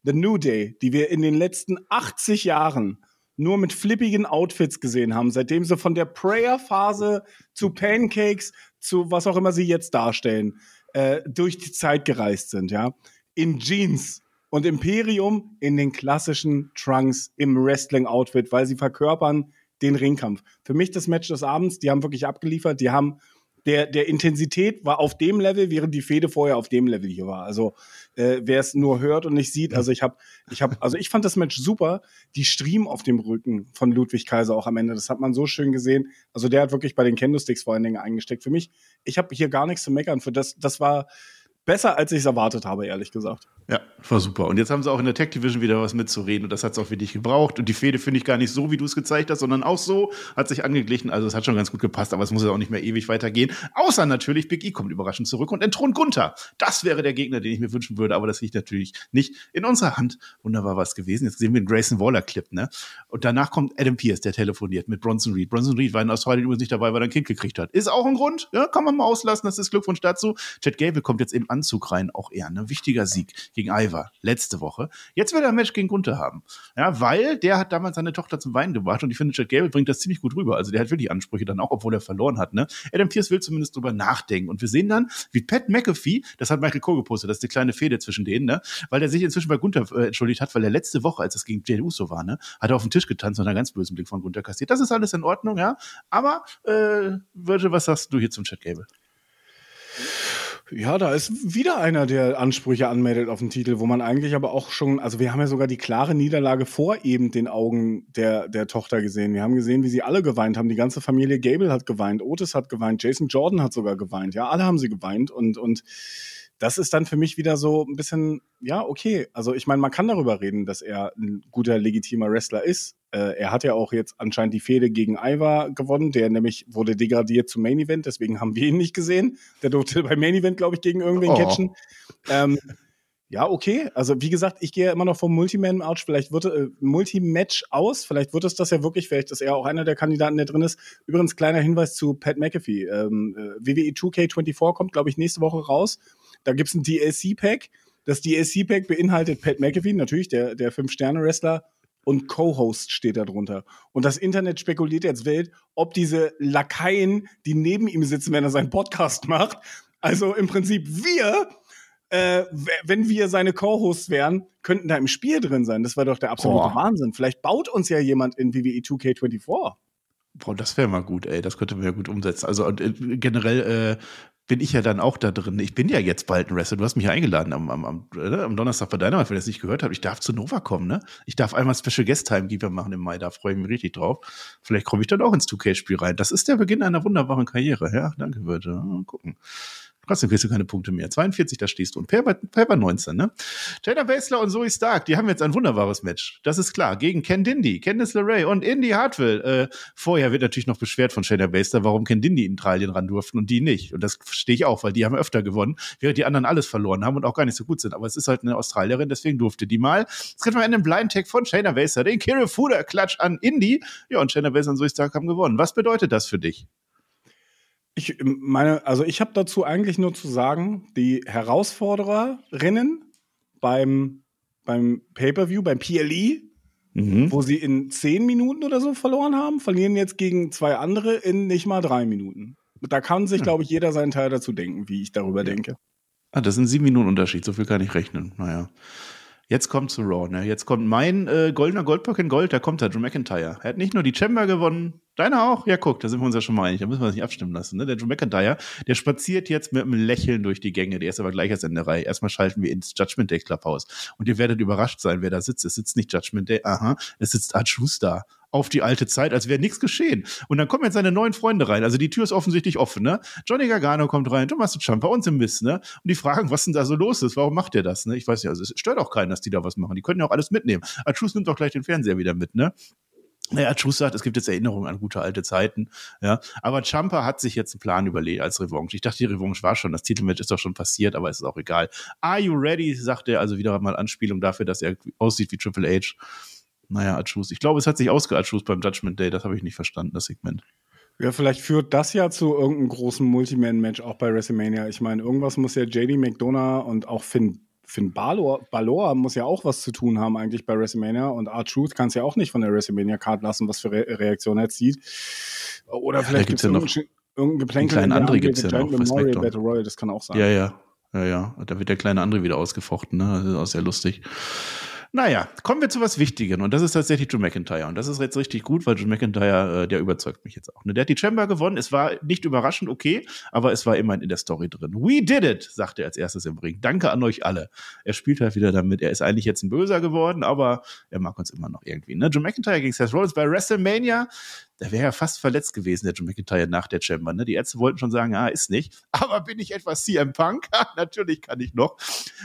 The New Day, die wir in den letzten 80 Jahren nur mit flippigen Outfits gesehen haben, seitdem sie von der Prayer-Phase zu Pancakes zu was auch immer sie jetzt darstellen, äh, durch die Zeit gereist sind, ja. In Jeans, und Imperium in den klassischen Trunks im Wrestling-Outfit, weil sie verkörpern den Ringkampf. Für mich das Match des Abends, die haben wirklich abgeliefert, die haben der, der Intensität war auf dem Level, während die Fehde vorher auf dem Level hier war. Also äh, wer es nur hört und nicht sieht, also ich habe, ich habe, also ich fand das Match super. Die Stream auf dem Rücken von Ludwig Kaiser auch am Ende, das hat man so schön gesehen. Also der hat wirklich bei den Candlesticks vor allen Dingen eingesteckt. Für mich, ich habe hier gar nichts zu meckern. Für das, das war besser, als ich es erwartet habe, ehrlich gesagt. Ja, war super. Und jetzt haben sie auch in der Tech Division wieder was mitzureden und das hat es auch für dich gebraucht. Und die Fehde finde ich gar nicht so, wie du es gezeigt hast, sondern auch so hat sich angeglichen. Also es hat schon ganz gut gepasst, aber es muss ja auch nicht mehr ewig weitergehen. Außer natürlich, Big E kommt überraschend zurück und entthront Gunther. Das wäre der Gegner, den ich mir wünschen würde, aber das liegt natürlich nicht in unserer Hand. Wunderbar was gewesen. Jetzt sehen wir den Grayson Waller Clip, ne? Und danach kommt Adam Pierce, der telefoniert mit Bronson Reed. Bronson Reed war in Australien übrigens nicht dabei, weil er ein Kind gekriegt hat. Ist auch ein Grund, ja, kann man mal auslassen, das ist Glückwunsch dazu. Chad Gable kommt jetzt im Anzug rein, auch eher, ne? Wichtiger Sieg gegen Ivar letzte Woche. Jetzt will er ein Match gegen Gunther haben. Ja, weil der hat damals seine Tochter zum Weinen gebracht und ich finde, Chad Gable bringt das ziemlich gut rüber. Also der hat wirklich Ansprüche dann auch, obwohl er verloren hat. Ne? Adam Pierce will zumindest drüber nachdenken. Und wir sehen dann, wie Pat McAfee, das hat Michael Cole gepostet, das ist die kleine Fehde zwischen denen, ne? weil der sich inzwischen bei Gunther äh, entschuldigt hat, weil er letzte Woche, als es gegen Jay Uso war, ne, hat er auf den Tisch getanzt und einen ganz bösen Blick von Gunther kassiert. Das ist alles in Ordnung, ja. Aber, äh, Virgil, was sagst du hier zum Chad Gable? Ja, da ist wieder einer, der Ansprüche anmeldet auf den Titel, wo man eigentlich aber auch schon, also wir haben ja sogar die klare Niederlage vor eben den Augen der, der Tochter gesehen. Wir haben gesehen, wie sie alle geweint haben. Die ganze Familie Gable hat geweint, Otis hat geweint, Jason Jordan hat sogar geweint. Ja, alle haben sie geweint und, und das ist dann für mich wieder so ein bisschen, ja, okay. Also ich meine, man kann darüber reden, dass er ein guter, legitimer Wrestler ist. Äh, er hat ja auch jetzt anscheinend die Fehde gegen Ivar gewonnen, der nämlich wurde degradiert zum Main Event, deswegen haben wir ihn nicht gesehen. Der durfte beim Main Event, glaube ich, gegen irgendwen oh. catchen. Ähm, ja, okay. Also wie gesagt, ich gehe immer noch vom Multiman-Ouch. Vielleicht wird äh, Multi-Match aus. Vielleicht wird es das ja wirklich. Vielleicht ist er auch einer der Kandidaten, der drin ist. Übrigens, kleiner Hinweis zu Pat McAfee. Ähm, äh, WWE 2K24 kommt, glaube ich, nächste Woche raus. Da gibt's ein DLC-Pack. Das DLC-Pack beinhaltet Pat McAfee, natürlich der, der Fünf-Sterne-Wrestler, und Co-Host steht da drunter. Und das Internet spekuliert jetzt wild, ob diese Lakaien, die neben ihm sitzen, wenn er seinen Podcast macht, also im Prinzip wir, äh, wenn wir seine Co-Hosts wären, könnten da im Spiel drin sein. Das wäre doch der absolute Boah. Wahnsinn. Vielleicht baut uns ja jemand in WWE 2K24. Boah, das wäre mal gut, ey. Das könnte man ja gut umsetzen. Also äh, generell äh, bin ich ja dann auch da drin. Ich bin ja jetzt bald ein Wrestler. Du hast mich ja eingeladen am, am, am, äh, am Donnerstag bei deiner, wenn ihr das nicht gehört habt. Ich darf zu Nova kommen, ne? Ich darf einmal Special Guest Time Giver machen im Mai. Da freue ich mich richtig drauf. Vielleicht komme ich dann auch ins 2K-Spiel rein. Das ist der Beginn einer wunderbaren Karriere. Ja, danke, Leute. Mal gucken. Trotzdem kriegst du keine Punkte mehr. 42, da stehst du. Und Perber 19, ne? Jada Baszler und Zoe Stark, die haben jetzt ein wunderbares Match. Das ist klar. Gegen Ken Dindy, Candice LeRae und Indy Hartwell. Äh, vorher wird natürlich noch beschwert von Jada Baszler, warum Ken Dindy in Italien ran durften und die nicht. Und das verstehe ich auch, weil die haben öfter gewonnen, während die anderen alles verloren haben und auch gar nicht so gut sind. Aber es ist halt eine Australierin, deswegen durfte die mal. Jetzt kriegt man einen Blind Tag von Shayna Baszler, den Kirill Fuder Klatsch an Indy. Ja, und Shayna Baszler und Zoe Stark haben gewonnen. Was bedeutet das für dich? Ich meine, also ich habe dazu eigentlich nur zu sagen, die Herausfordererinnen beim, beim Pay-Per-View, beim PLE, mhm. wo sie in zehn Minuten oder so verloren haben, verlieren jetzt gegen zwei andere in nicht mal drei Minuten. Da kann sich, glaube ich, jeder seinen Teil dazu denken, wie ich darüber ja. denke. Ah, das sind sieben Minuten Unterschied, so viel kann ich rechnen. Naja. Jetzt kommt zu Raw, ne? Jetzt kommt mein äh, goldener Goldpuck in Gold, da kommt er, Drew McIntyre. Er hat nicht nur die Chamber gewonnen, deiner auch? Ja, guck, da sind wir uns ja schon mal einig, da müssen wir uns nicht abstimmen lassen, ne? Der Drew McIntyre, der spaziert jetzt mit einem Lächeln durch die Gänge, der ist aber gleich als in der Reihe. Erstmal schalten wir ins Judgment Day Clubhouse. Und ihr werdet überrascht sein, wer da sitzt. Es sitzt nicht Judgment Day, aha, es sitzt Art Schuster auf die alte Zeit, als wäre nichts geschehen. Und dann kommen jetzt seine neuen Freunde rein. Also die Tür ist offensichtlich offen, ne? Johnny Gargano kommt rein, Thomas Ciampa und Sim Miss, ne? Und die fragen, was denn da so los ist? Warum macht der das, ne? Ich weiß ja, also es stört auch keinen, dass die da was machen. Die können ja auch alles mitnehmen. Atrus nimmt doch gleich den Fernseher wieder mit, ne? Naja, Truth sagt, es gibt jetzt Erinnerungen an gute alte Zeiten. Ja, aber Champa hat sich jetzt einen Plan überlegt als Revanche. Ich dachte, die Revanche war schon, das Titelmatch ist doch schon passiert, aber es ist auch egal. Are you ready? sagt er, also wieder mal Anspielung dafür, dass er aussieht wie Triple H. Naja, Achus. Ich glaube, es hat sich ausgeachus beim Judgment Day. Das habe ich nicht verstanden, das Segment. Ja, vielleicht führt das ja zu irgendeinem großen Multiman-Match auch bei WrestleMania. Ich meine, irgendwas muss ja JD McDonough und auch Finn, Finn Balor, Balor muss ja auch was zu tun haben eigentlich bei WrestleMania und R-Truth kann es ja auch nicht von der WrestleMania-Card lassen, was für Re Reaktionen er zieht. Oder ja, vielleicht gibt es ja noch irgendein Geplänkel. Einen kleinen André gibt es ja noch. Memorial Battle Royale, das kann auch sein. Ja, ja. Ja, ja. Da wird der kleine André wieder ausgefochten, ne? Das ist auch sehr lustig. Naja, kommen wir zu was Wichtigem und das ist tatsächlich Drew McIntyre. Und das ist jetzt richtig gut, weil Drew McIntyre, äh, der überzeugt mich jetzt auch. Ne? Der hat die Chamber gewonnen. Es war nicht überraschend okay, aber es war immerhin in der Story drin. We did it, sagt er als erstes im Ring. Danke an euch alle. Er spielt halt wieder damit. Er ist eigentlich jetzt ein Böser geworden, aber er mag uns immer noch irgendwie. Ne? Drew McIntyre gegen Seth Rollins bei WrestleMania der wäre ja fast verletzt gewesen, der John McIntyre nach der Chamber. Ne? Die Ärzte wollten schon sagen, ah, ist nicht. Aber bin ich etwas CM Punk? Natürlich kann ich noch.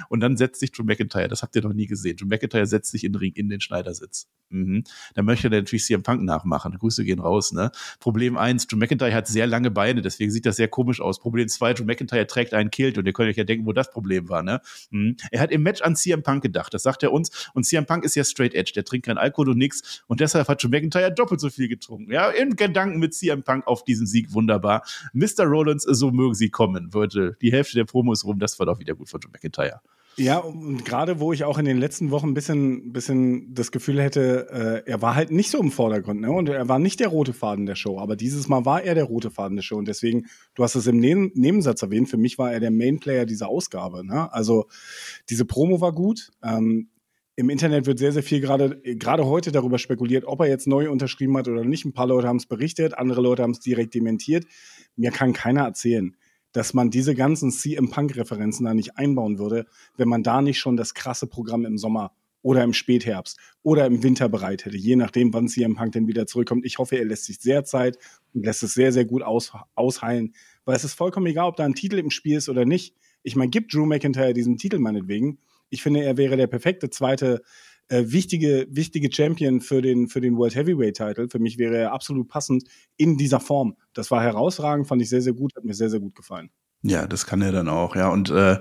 Und dann setzt sich John McIntyre, das habt ihr noch nie gesehen. John McIntyre setzt sich in den Ring in den Schneidersitz. Mhm. Dann möchte er natürlich CM Punk nachmachen. Grüße gehen raus. Ne? Problem eins: John McIntyre hat sehr lange Beine, deswegen sieht das sehr komisch aus. Problem zwei: John McIntyre trägt einen Kilt und ihr könnt euch ja denken, wo das Problem war. Ne? Mhm. Er hat im Match an CM Punk gedacht, das sagt er uns. Und CM Punk ist ja straight edge, der trinkt kein Alkohol und nix. Und deshalb hat John McIntyre doppelt so viel getrunken. Ja? Ja, in Gedanken mit CM Punk auf diesen Sieg wunderbar. Mr. Rollins, so mögen sie kommen, würde die Hälfte der Promos rum, das war doch wieder gut von John McIntyre. Ja, und gerade wo ich auch in den letzten Wochen ein bisschen, bisschen das Gefühl hätte, äh, er war halt nicht so im Vordergrund, ne? Und er war nicht der rote Faden der Show. Aber dieses Mal war er der rote Faden der Show. Und deswegen, du hast es im Neben Nebensatz erwähnt, für mich war er der Mainplayer dieser Ausgabe. Ne? Also diese Promo war gut. Ähm, im Internet wird sehr, sehr viel gerade, gerade heute darüber spekuliert, ob er jetzt neu unterschrieben hat oder nicht. Ein paar Leute haben es berichtet, andere Leute haben es direkt dementiert. Mir kann keiner erzählen, dass man diese ganzen CM Punk-Referenzen da nicht einbauen würde, wenn man da nicht schon das krasse Programm im Sommer oder im Spätherbst oder im Winter bereit hätte, je nachdem, wann CM Punk denn wieder zurückkommt. Ich hoffe, er lässt sich sehr Zeit und lässt es sehr, sehr gut aus, ausheilen, weil es ist vollkommen egal, ob da ein Titel im Spiel ist oder nicht. Ich meine, gibt Drew McIntyre diesen Titel meinetwegen. Ich finde, er wäre der perfekte zweite äh, wichtige, wichtige Champion für den, für den World Heavyweight Title. Für mich wäre er absolut passend in dieser Form. Das war herausragend, fand ich sehr, sehr gut, hat mir sehr, sehr gut gefallen. Ja, das kann er dann auch, ja. Und äh,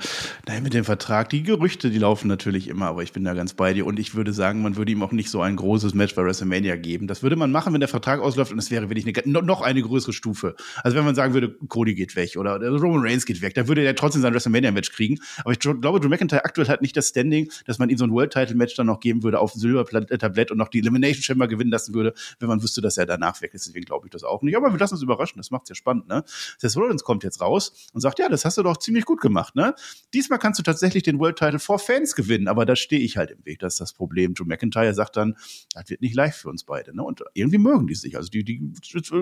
naja, mit dem Vertrag, die Gerüchte, die laufen natürlich immer, aber ich bin da ganz bei dir. Und ich würde sagen, man würde ihm auch nicht so ein großes Match bei WrestleMania geben. Das würde man machen, wenn der Vertrag ausläuft und es wäre wirklich eine, noch eine größere Stufe. Also wenn man sagen würde, Cody geht weg oder Roman Reigns geht weg, dann würde er trotzdem sein WrestleMania-Match kriegen. Aber ich glaube, Drew McIntyre aktuell hat nicht das Standing, dass man ihm so ein World-Title-Match dann noch geben würde auf Silbertablett und noch die Elimination Chamber gewinnen lassen würde, wenn man wüsste, dass er danach weg ist. Deswegen glaube ich das auch nicht. Aber wir lassen uns überraschen, das macht's ja spannend, ne? Seth Rollins kommt jetzt raus und sagt, ja, das hast du doch ziemlich gut gemacht, ne? Diesmal kannst du tatsächlich den World Title vor Fans gewinnen, aber da stehe ich halt im Weg. Das ist das Problem. Drew McIntyre sagt dann, das wird nicht leicht für uns beide, ne? Und irgendwie mögen die sich. Also die, die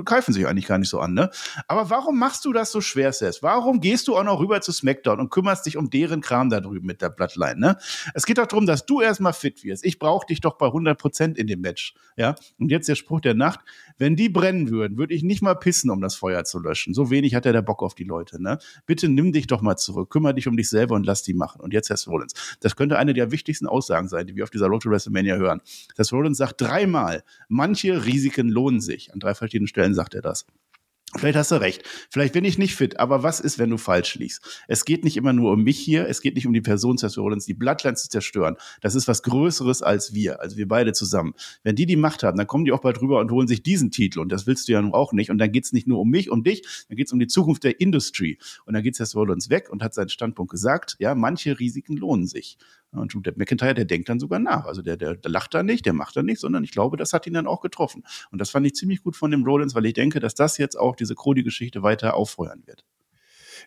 keifen sich eigentlich gar nicht so an, ne? Aber warum machst du das so schwer, Seth? Warum gehst du auch noch rüber zu SmackDown und kümmerst dich um deren Kram da drüben mit der Bloodline, ne? Es geht doch darum, dass du erstmal fit wirst. Ich brauche dich doch bei 100 Prozent in dem Match, ja? Und jetzt der Spruch der Nacht. Wenn die brennen würden, würde ich nicht mal pissen, um das Feuer zu löschen. So wenig hat er der Bock auf die Leute, ne? Bitte nimm dich doch mal zurück, kümmere dich um dich selber und lass die machen. Und jetzt Seth Rollins. Das könnte eine der wichtigsten Aussagen sein, die wir auf dieser Road to WrestleMania hören. Seth Rollins sagt dreimal, manche Risiken lohnen sich. An drei verschiedenen Stellen sagt er das. Vielleicht hast du recht. Vielleicht bin ich nicht fit. Aber was ist, wenn du falsch liegst? Es geht nicht immer nur um mich hier. Es geht nicht um die Person Seth Rollins, die Bloodlines zu zerstören. Das ist was Größeres als wir. Also wir beide zusammen. Wenn die die Macht haben, dann kommen die auch bald rüber und holen sich diesen Titel. Und das willst du ja nun auch nicht. Und dann geht's nicht nur um mich, um dich. Dann geht's um die Zukunft der Industry. Und dann geht Seth Rollins weg und hat seinen Standpunkt gesagt. Ja, manche Risiken lohnen sich. Und Drew McIntyre, der denkt dann sogar nach. Also der, der, der lacht da nicht, der macht da nicht, sondern ich glaube, das hat ihn dann auch getroffen. Und das fand ich ziemlich gut von dem Rollins, weil ich denke, dass das jetzt auch diese Crody-Geschichte weiter auffeuern wird.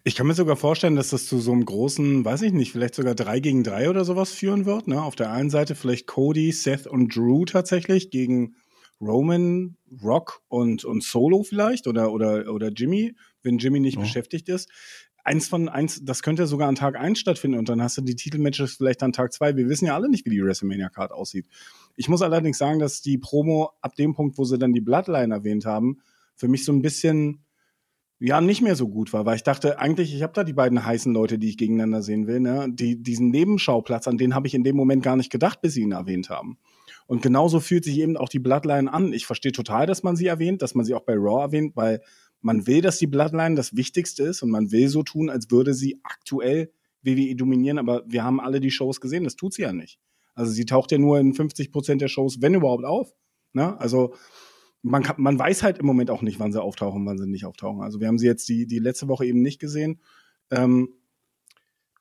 Ich kann mir sogar vorstellen, dass das zu so einem großen, weiß ich nicht, vielleicht sogar drei gegen drei oder sowas führen wird. Ne? Auf der einen Seite vielleicht Cody, Seth und Drew tatsächlich gegen Roman, Rock und, und Solo vielleicht oder, oder, oder Jimmy, wenn Jimmy nicht oh. beschäftigt ist eins von eins, das könnte sogar an Tag eins stattfinden und dann hast du die Titelmatches vielleicht an Tag zwei. Wir wissen ja alle nicht, wie die WrestleMania-Card aussieht. Ich muss allerdings sagen, dass die Promo ab dem Punkt, wo sie dann die Bloodline erwähnt haben, für mich so ein bisschen ja nicht mehr so gut war, weil ich dachte eigentlich, ich habe da die beiden heißen Leute, die ich gegeneinander sehen will, ne? Die diesen Nebenschauplatz, an den habe ich in dem Moment gar nicht gedacht, bis sie ihn erwähnt haben. Und genauso fühlt sich eben auch die Bloodline an. Ich verstehe total, dass man sie erwähnt, dass man sie auch bei Raw erwähnt, weil man will, dass die Bloodline das Wichtigste ist und man will so tun, als würde sie aktuell WWE dominieren, aber wir haben alle die Shows gesehen, das tut sie ja nicht. Also sie taucht ja nur in 50 Prozent der Shows, wenn überhaupt, auf. Ne? Also man, kann, man weiß halt im Moment auch nicht, wann sie auftauchen, wann sie nicht auftauchen. Also wir haben sie jetzt die, die letzte Woche eben nicht gesehen. Ähm,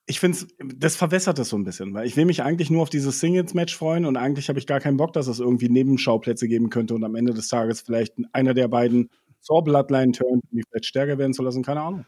ich finde das verwässert das so ein bisschen, weil ich will mich eigentlich nur auf dieses Singles-Match freuen und eigentlich habe ich gar keinen Bock, dass es irgendwie Nebenschauplätze geben könnte und am Ende des Tages vielleicht einer der beiden zur Bloodline turnt, um die vielleicht stärker werden zu lassen, keine Ahnung.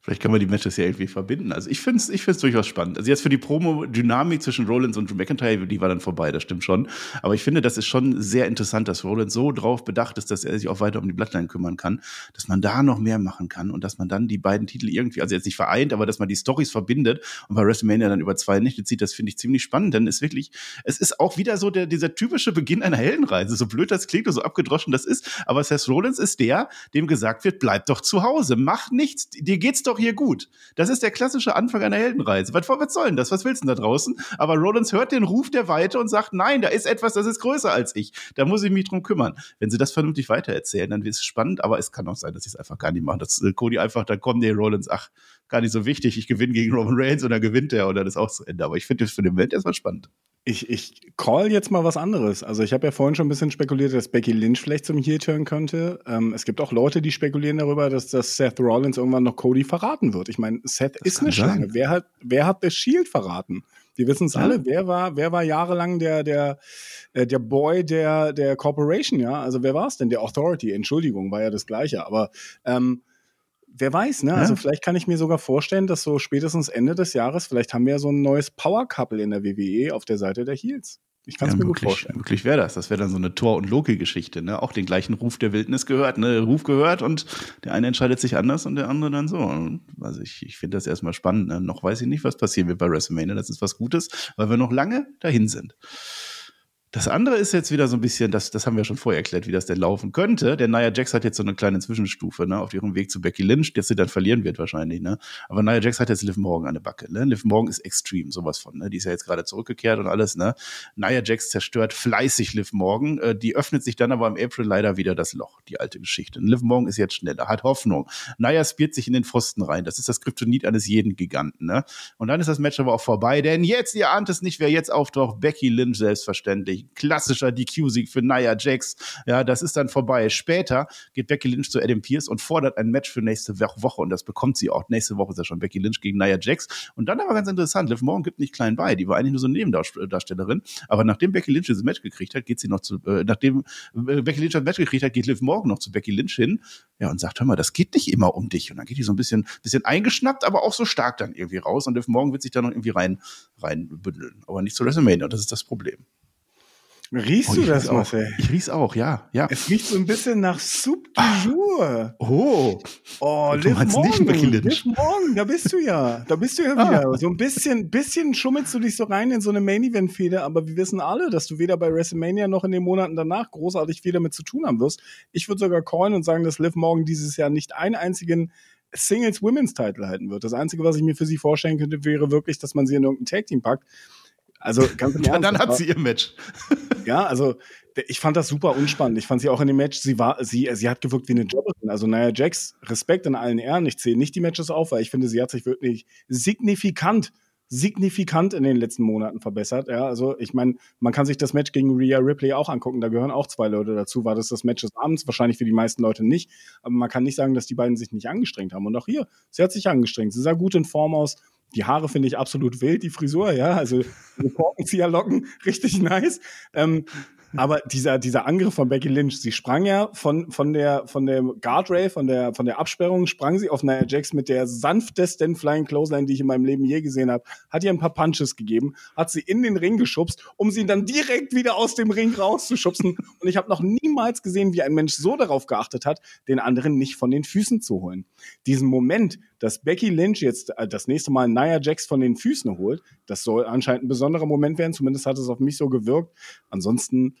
Vielleicht können wir die Matches ja irgendwie verbinden. Also ich finde es ich find's durchaus spannend. Also jetzt für die Promo-Dynamik zwischen Rollins und Drew McIntyre, die war dann vorbei, das stimmt schon. Aber ich finde, das ist schon sehr interessant, dass Rollins so drauf bedacht ist, dass er sich auch weiter um die Bloodline kümmern kann, dass man da noch mehr machen kann und dass man dann die beiden Titel irgendwie, also jetzt nicht vereint, aber dass man die Stories verbindet und bei WrestleMania dann über zwei Nächte zieht, das finde ich ziemlich spannend, denn es wirklich, es ist auch wieder so der, dieser typische Beginn einer Heldenreise. So blöd das klingt und so abgedroschen das ist, aber Seth Rollins ist der, dem gesagt wird, bleib doch zu Hause, mach nichts, dir geht's doch hier gut. Das ist der klassische Anfang einer Heldenreise. Was, was soll denn das? Was willst du denn da draußen? Aber Rollins hört den Ruf der Weite und sagt, nein, da ist etwas, das ist größer als ich. Da muss ich mich drum kümmern. Wenn sie das vernünftig weitererzählen, dann wird es spannend, aber es kann auch sein, dass sie es einfach gar nicht machen. Dass äh, Cody einfach, dann kommt der Rollins, ach, gar nicht so wichtig, ich gewinne gegen Roman Reigns und dann gewinnt er und dann ist auch zu Ende. Aber ich finde das für den Moment erstmal spannend. Ich, ich call jetzt mal was anderes. Also ich habe ja vorhin schon ein bisschen spekuliert, dass Becky Lynch vielleicht zum Heel-Turn könnte. Ähm, es gibt auch Leute, die spekulieren darüber, dass, dass Seth Rollins irgendwann noch Cody verraten wird. Ich meine, Seth das ist eine Schlange. Wer hat, wer hat das Shield verraten? Wir wissen es ja. alle. Wer war, wer war jahrelang der, der, äh, der Boy der, der Corporation, ja? Also wer war es denn? Der Authority, Entschuldigung, war ja das Gleiche. Aber ähm, wer weiß, ne? Also ja. Also vielleicht kann ich mir sogar vorstellen, dass so spätestens Ende des Jahres, vielleicht haben wir ja so ein neues Power Couple in der WWE auf der Seite der Heels. Ich kann es ja, mir gut vorstellen. Möglich wäre das. Das wäre dann so eine Tor- und Loki-Geschichte, ne? Auch den gleichen Ruf der Wildnis gehört, ne? Ruf gehört und der eine entscheidet sich anders und der andere dann so. Also ich, ich finde das erstmal spannend. Ne? Noch weiß ich nicht, was passieren wird bei WrestleMania. Das ist was Gutes, weil wir noch lange dahin sind. Das andere ist jetzt wieder so ein bisschen, das, das haben wir schon vorher erklärt, wie das denn laufen könnte. Der Nia Jax hat jetzt so eine kleine Zwischenstufe, ne, auf ihrem Weg zu Becky Lynch, der sie dann verlieren wird wahrscheinlich, ne. Aber Nia Jax hat jetzt Liv Morgan an der Backe, ne. Liv Morgan ist extrem, sowas von, ne. Die ist ja jetzt gerade zurückgekehrt und alles, ne. Nia Jax zerstört fleißig Liv Morgan. Äh, die öffnet sich dann aber im April leider wieder das Loch, die alte Geschichte. Und Liv Morgan ist jetzt schneller, hat Hoffnung. Nia spielt sich in den Pfosten rein. Das ist das Kryptonit eines jeden Giganten, ne. Und dann ist das Match aber auch vorbei, denn jetzt, ihr ahnt es nicht, wer jetzt auftaucht, Becky Lynch selbstverständlich. Klassischer DQ-Sieg für Nia Jax. Ja, das ist dann vorbei. Später geht Becky Lynch zu Adam Pierce und fordert ein Match für nächste Woche und das bekommt sie auch. Nächste Woche ist ja schon Becky Lynch gegen Nia Jax. Und dann aber ganz interessant, Liv Morgan gibt nicht klein bei. Die war eigentlich nur so eine Nebendarstellerin. Aber nachdem Becky Lynch dieses Match gekriegt hat, geht sie noch zu, äh, nachdem äh, Becky Lynch das Match gekriegt hat, geht Liv Morgan noch zu Becky Lynch hin. Ja, und sagt, hör mal, das geht nicht immer um dich. Und dann geht die so ein bisschen, bisschen eingeschnappt, aber auch so stark dann irgendwie raus. Und Liv Morgan wird sich da noch irgendwie rein, rein bündeln. Aber nicht zu WrestleMania. Und das ist das Problem. Riechst oh, du das, Marcel? Ich riech's auch, ja, ja. Es riecht so ein bisschen nach Soup du Jour. Oh. Oh, du Liv Morgan. Nicht Liv Morgan, da bist du ja. Da bist du ja ah. wieder. So ein bisschen, bisschen schummelst du dich so rein in so eine Main-Event-Fehde, aber wir wissen alle, dass du weder bei WrestleMania noch in den Monaten danach großartig viel damit zu tun haben wirst. Ich würde sogar callen und sagen, dass Liv Morgan dieses Jahr nicht einen einzigen Singles Women's Title halten wird. Das Einzige, was ich mir für sie vorstellen könnte, wäre wirklich, dass man sie in irgendein Tag Team packt. Also ganz im Ernst, dann hat sie ihr Match. ja, also ich fand das super unspannend. Ich fand sie auch in dem Match, sie war, sie, sie hat gewirkt wie eine Jobberin. Also naja, Jax, Respekt in allen Ehren. Ich zähle nicht die Matches auf, weil ich finde, sie hat sich wirklich signifikant signifikant in den letzten Monaten verbessert. Ja, also ich meine, man kann sich das Match gegen Rhea Ripley auch angucken. Da gehören auch zwei Leute dazu. War das das Match des Abends? Wahrscheinlich für die meisten Leute nicht. Aber man kann nicht sagen, dass die beiden sich nicht angestrengt haben. Und auch hier, sie hat sich angestrengt. Sie sah gut in Form aus. Die Haare finde ich absolut wild, die Frisur, ja. Also Korkenzieherlocken, richtig nice. Ähm, aber dieser, dieser Angriff von Becky Lynch, sie sprang ja von, von der, von der Guardrail, von der, von der Absperrung, sprang sie auf Nia Jax mit der sanftesten Flying Clothesline, die ich in meinem Leben je gesehen habe, hat ihr ein paar Punches gegeben, hat sie in den Ring geschubst, um sie dann direkt wieder aus dem Ring rauszuschubsen. Und ich habe noch niemals gesehen, wie ein Mensch so darauf geachtet hat, den anderen nicht von den Füßen zu holen. Diesen Moment, dass Becky Lynch jetzt äh, das nächste Mal Nia Jax von den Füßen holt, das soll anscheinend ein besonderer Moment werden. Zumindest hat es auf mich so gewirkt. Ansonsten,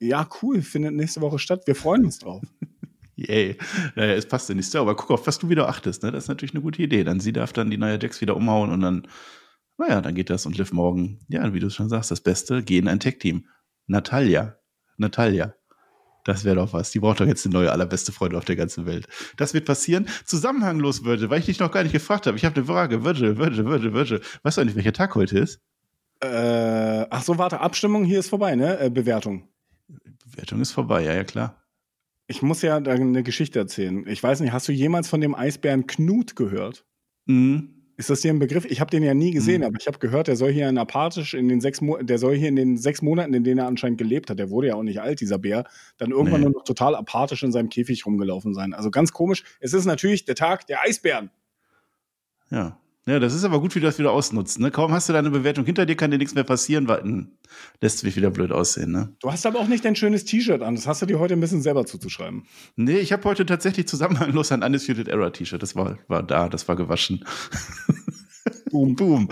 ja, cool, findet nächste Woche statt. Wir freuen uns drauf. Yay. Naja, es passt ja nicht so, aber guck auf, was du wieder achtest, ne? Das ist natürlich eine gute Idee. Dann sie darf dann die Nia Jax wieder umhauen und dann, naja, dann geht das und Liv morgen, ja, wie du schon sagst, das Beste, gehen ein Tech-Team. Natalia. Natalia. Das wäre doch was. Die braucht doch jetzt eine neue allerbeste Freundin auf der ganzen Welt. Das wird passieren. Zusammenhanglos, Virgil, weil ich dich noch gar nicht gefragt habe. Ich habe eine Frage. Virgil, Virgil, Virgil, Virgil. Weißt du eigentlich, welcher Tag heute ist? Äh, ach so, warte, Abstimmung, hier ist vorbei, ne? Äh, Bewertung. Bewertung ist vorbei, ja, ja, klar. Ich muss ja eine Geschichte erzählen. Ich weiß nicht, hast du jemals von dem Eisbären Knut gehört? Mhm. Ist das dir ein Begriff? Ich habe den ja nie gesehen, mhm. aber ich habe gehört, der soll hier in apathisch in den sechs Mo der soll hier in den sechs Monaten, in denen er anscheinend gelebt hat, der wurde ja auch nicht alt, dieser Bär, dann irgendwann nee. nur noch total apathisch in seinem Käfig rumgelaufen sein. Also ganz komisch. Es ist natürlich der Tag der Eisbären. Ja. Ja, das ist aber gut, wie du das wieder ausnutzt. Ne? Kaum hast du deine Bewertung hinter dir, kann dir nichts mehr passieren, weil hm, lässt mich wieder blöd aussehen. Ne? Du hast aber auch nicht dein schönes T-Shirt an. Das hast du dir heute ein bisschen selber zuzuschreiben. Nee, ich habe heute tatsächlich zusammenhanglos ein Undisputed Error T-Shirt. Das war, war da, das war gewaschen. Boom, boom.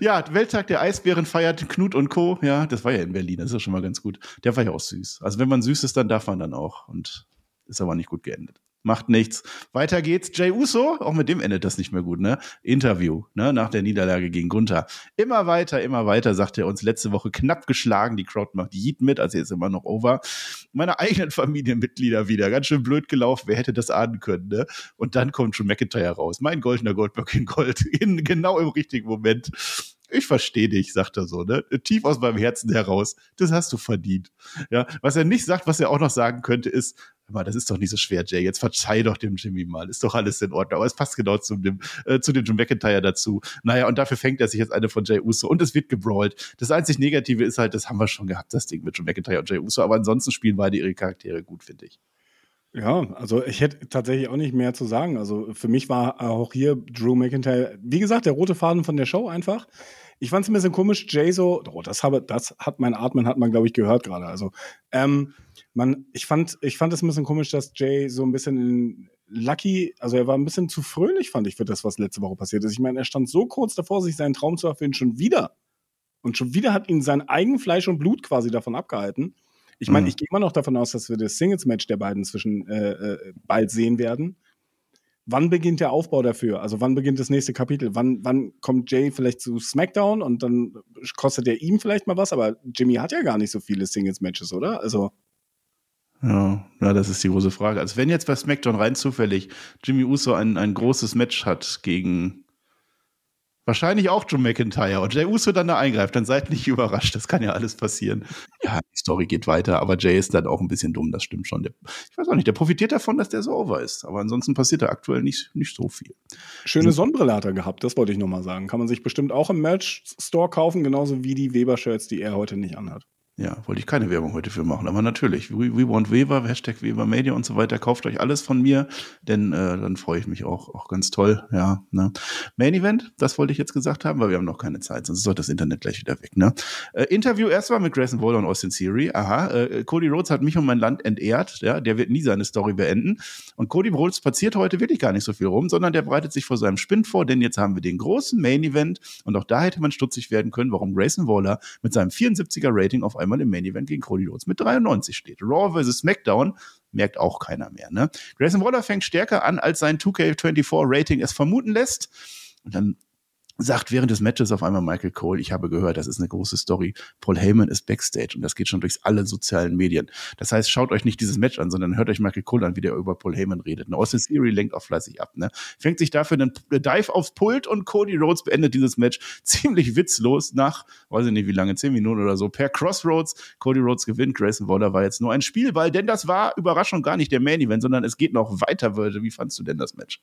Ja, Welttag der Eisbären feiert Knut und Co. Ja, das war ja in Berlin, das ist ja schon mal ganz gut. Der war ja auch süß. Also wenn man süß ist, dann darf man dann auch. Und ist aber nicht gut geendet macht nichts. Weiter geht's. Jay Uso, auch mit dem endet das nicht mehr gut, ne? Interview, ne? Nach der Niederlage gegen Gunther. Immer weiter, immer weiter, sagt er uns letzte Woche knapp geschlagen. Die Crowd macht Yeet mit, also jetzt immer noch over. Meine eigenen Familienmitglieder wieder. Ganz schön blöd gelaufen. Wer hätte das ahnen können, ne? Und dann kommt schon McIntyre raus. Mein goldener Goldberg in Gold. In, genau im richtigen Moment ich verstehe dich, sagt er so, ne? Tief aus meinem Herzen heraus. Das hast du verdient. Ja, was er nicht sagt, was er auch noch sagen könnte, ist, aber das ist doch nicht so schwer, Jay. Jetzt verzeih doch dem Jimmy mal. Ist doch alles in Ordnung. Aber es passt genau zu dem, äh, zu dem Jim McIntyre dazu. Naja, und dafür fängt er sich jetzt eine von Jay Uso. Und es wird gebrawlt. Das einzig Negative ist halt, das haben wir schon gehabt, das Ding mit Jim McIntyre und Jay Uso. Aber ansonsten spielen beide ihre Charaktere gut, finde ich. Ja, also ich hätte tatsächlich auch nicht mehr zu sagen. Also für mich war auch hier Drew McIntyre, wie gesagt, der rote Faden von der Show einfach. Ich fand es ein bisschen komisch, Jay so, oh, das, habe, das hat mein Atmen, hat man, glaube ich, gehört gerade. Also, ähm, man, ich fand, ich fand es ein bisschen komisch, dass Jay so ein bisschen Lucky, also er war ein bisschen zu fröhlich, fand ich, für das, was letzte Woche passiert ist. Ich meine, er stand so kurz davor, sich seinen Traum zu erfüllen, schon wieder. Und schon wieder hat ihn sein eigen Fleisch und Blut quasi davon abgehalten. Ich meine, mhm. ich gehe immer noch davon aus, dass wir das Singles-Match der beiden zwischen äh, äh, bald sehen werden. Wann beginnt der Aufbau dafür? Also wann beginnt das nächste Kapitel? Wann, wann kommt Jay vielleicht zu SmackDown und dann kostet er ihm vielleicht mal was? Aber Jimmy hat ja gar nicht so viele Singles-Matches, oder? Also ja, ja, das ist die große Frage. Also wenn jetzt bei SmackDown rein zufällig Jimmy Uso ein, ein großes Match hat gegen wahrscheinlich auch Joe McIntyre und Jay Uso dann da eingreift, dann seid nicht überrascht. Das kann ja alles passieren. Ja, die Story geht weiter, aber Jay ist dann auch ein bisschen dumm, das stimmt schon. Der, ich weiß auch nicht, der profitiert davon, dass der so over ist. Aber ansonsten passiert da aktuell nicht, nicht so viel. Schöne Sonnenbrille hat er gehabt, das wollte ich nochmal sagen. Kann man sich bestimmt auch im Merch-Store kaufen, genauso wie die Weber-Shirts, die er heute nicht anhat. Ja, wollte ich keine Werbung heute für machen, aber natürlich, we, we want Weber, Hashtag Weber Media und so weiter, kauft euch alles von mir, denn äh, dann freue ich mich auch, auch ganz toll, ja. Ne? Main Event, das wollte ich jetzt gesagt haben, weil wir haben noch keine Zeit, sonst ist das Internet gleich wieder weg, ne? Äh, Interview erstmal mit Grayson Waller und Austin Theory, aha, äh, Cody Rhodes hat mich und mein Land entehrt, ja, der wird nie seine Story beenden und Cody Rhodes spaziert heute wirklich gar nicht so viel rum, sondern der bereitet sich vor seinem Spind vor, denn jetzt haben wir den großen Main Event und auch da hätte man stutzig werden können, warum Grayson Waller mit seinem 74er Rating auf einmal im Main Event gegen Cody Rhodes mit 93 steht. Raw vs. SmackDown merkt auch keiner mehr. Ne? Grayson Waller fängt stärker an, als sein 2K24 Rating es vermuten lässt. Und dann sagt während des Matches auf einmal Michael Cole, ich habe gehört, das ist eine große Story. Paul Heyman ist Backstage und das geht schon durch alle sozialen Medien. Das heißt, schaut euch nicht dieses Match an, sondern hört euch Michael Cole an, wie der über Paul Heyman redet. Und Austin Theory lenkt auch fleißig ab, ne? Fängt sich dafür einen Dive aufs Pult und Cody Rhodes beendet dieses Match ziemlich witzlos nach, weiß ich nicht wie lange, zehn Minuten oder so, per Crossroads. Cody Rhodes gewinnt. Grayson Waller war jetzt nur ein Spielball, denn das war Überraschung gar nicht der Main Event, sondern es geht noch weiter. Wie fandst du denn das Match?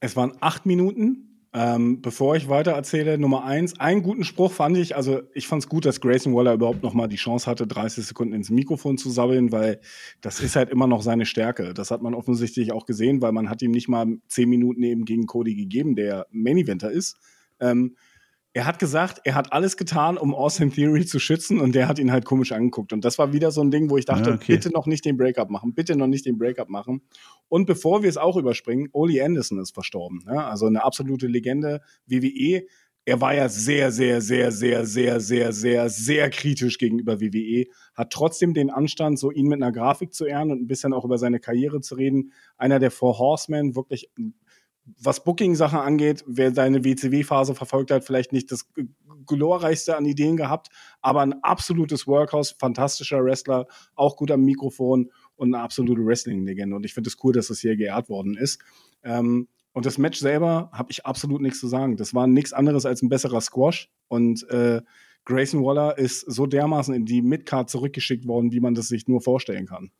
Es waren acht Minuten ähm, bevor ich weiter erzähle, Nummer eins, einen guten Spruch fand ich, also ich fand es gut, dass Grayson Waller überhaupt noch mal die Chance hatte, 30 Sekunden ins Mikrofon zu sabbeln, weil das ist halt immer noch seine Stärke. Das hat man offensichtlich auch gesehen, weil man hat ihm nicht mal zehn Minuten eben gegen Cody gegeben, der Main Eventer ist. Ähm, er hat gesagt, er hat alles getan, um Austin Theory zu schützen und der hat ihn halt komisch angeguckt. Und das war wieder so ein Ding, wo ich dachte, ja, okay. bitte noch nicht den Breakup machen, bitte noch nicht den Breakup machen. Und bevor wir es auch überspringen, Oli Anderson ist verstorben. Ja, also eine absolute Legende, WWE. Er war ja sehr, sehr, sehr, sehr, sehr, sehr, sehr, sehr kritisch gegenüber WWE, hat trotzdem den Anstand, so ihn mit einer Grafik zu ehren und ein bisschen auch über seine Karriere zu reden. Einer der Four Horsemen, wirklich was Booking-Sachen angeht, wer seine WCW-Phase verfolgt hat, vielleicht nicht das glorreichste an Ideen gehabt, aber ein absolutes Workhouse, fantastischer Wrestler, auch gut am Mikrofon und eine absolute Wrestling-Legende. Und ich finde es cool, dass das hier geehrt worden ist. Ähm, und das Match selber habe ich absolut nichts zu sagen. Das war nichts anderes als ein besserer Squash. Und äh, Grayson Waller ist so dermaßen in die Midcard zurückgeschickt worden, wie man das sich nur vorstellen kann.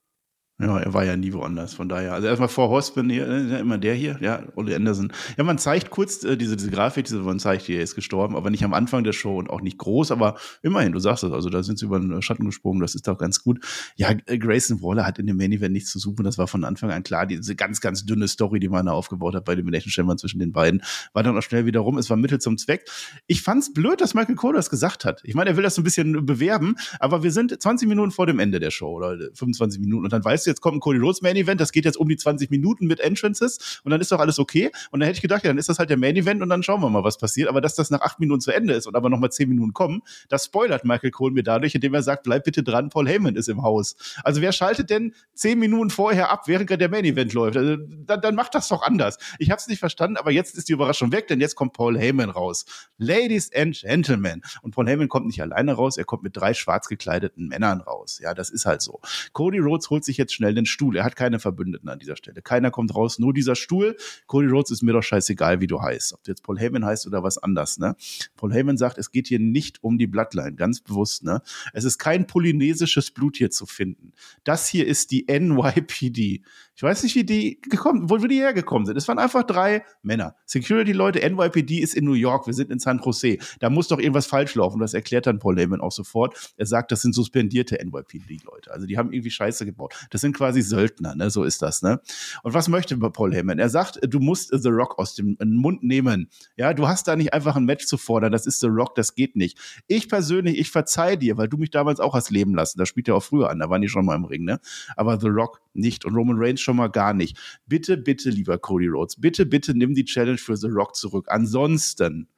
Ja, er war ja nie woanders, von daher. Also erstmal vor Hospen, hier, äh, immer der hier, ja, Ole Anderson. Ja, man zeigt kurz äh, diese, diese Grafik, diese, man zeigt, er ist gestorben, aber nicht am Anfang der Show und auch nicht groß, aber immerhin, du sagst es, also da sind sie über den Schatten gesprungen, das ist doch ganz gut. Ja, Grayson Waller hat in dem Main Event nichts zu suchen, das war von Anfang an klar, diese ganz, ganz dünne Story, die man da aufgebaut hat bei dem Elimination zwischen den beiden, war dann auch schnell wieder rum, es war Mittel zum Zweck. Ich fand's blöd, dass Michael Cole das gesagt hat. Ich meine, er will das so ein bisschen bewerben, aber wir sind 20 Minuten vor dem Ende der Show oder 25 Minuten und dann weißt du, jetzt kommt ein Cody Rhodes Main Event, das geht jetzt um die 20 Minuten mit Entrances und dann ist doch alles okay. Und dann hätte ich gedacht, ja, dann ist das halt der Main Event und dann schauen wir mal, was passiert. Aber dass das nach acht Minuten zu Ende ist und aber nochmal zehn Minuten kommen, das spoilert Michael Cole mir dadurch, indem er sagt, bleib bitte dran, Paul Heyman ist im Haus. Also wer schaltet denn zehn Minuten vorher ab, während der Main Event läuft? Also, dann, dann macht das doch anders. Ich habe es nicht verstanden, aber jetzt ist die Überraschung weg, denn jetzt kommt Paul Heyman raus. Ladies and Gentlemen. Und Paul Heyman kommt nicht alleine raus, er kommt mit drei schwarz gekleideten Männern raus. Ja, das ist halt so. Cody Rhodes holt sich jetzt schnell den Stuhl. Er hat keine Verbündeten an dieser Stelle. Keiner kommt raus, nur dieser Stuhl. Cody Rhodes ist mir doch scheißegal, wie du heißt. Ob du jetzt Paul Heyman heißt oder was anders, ne? Paul Heyman sagt, es geht hier nicht um die Bloodline, ganz bewusst, ne? Es ist kein polynesisches Blut hier zu finden. Das hier ist die NYPD. Ich weiß nicht, wie die gekommen, wo die hergekommen sind. Es waren einfach drei Männer. Security-Leute, NYPD ist in New York, wir sind in San Jose. Da muss doch irgendwas falsch laufen. Das erklärt dann Paul Heyman auch sofort. Er sagt, das sind suspendierte NYPD-Leute. Also die haben irgendwie Scheiße gebaut. Das sind quasi Söldner, ne? So ist das, ne? Und was möchte Paul Heyman? Er sagt, du musst The Rock aus dem Mund nehmen. Ja, du hast da nicht einfach ein Match zu fordern. Das ist The Rock, das geht nicht. Ich persönlich, ich verzeih dir, weil du mich damals auch hast leben lassen. Das spielt ja auch früher an. Da waren die schon mal im Ring, ne? Aber The Rock nicht und Roman Reigns schon mal gar nicht. Bitte, bitte, lieber Cody Rhodes, bitte, bitte nimm die Challenge für The Rock zurück. Ansonsten,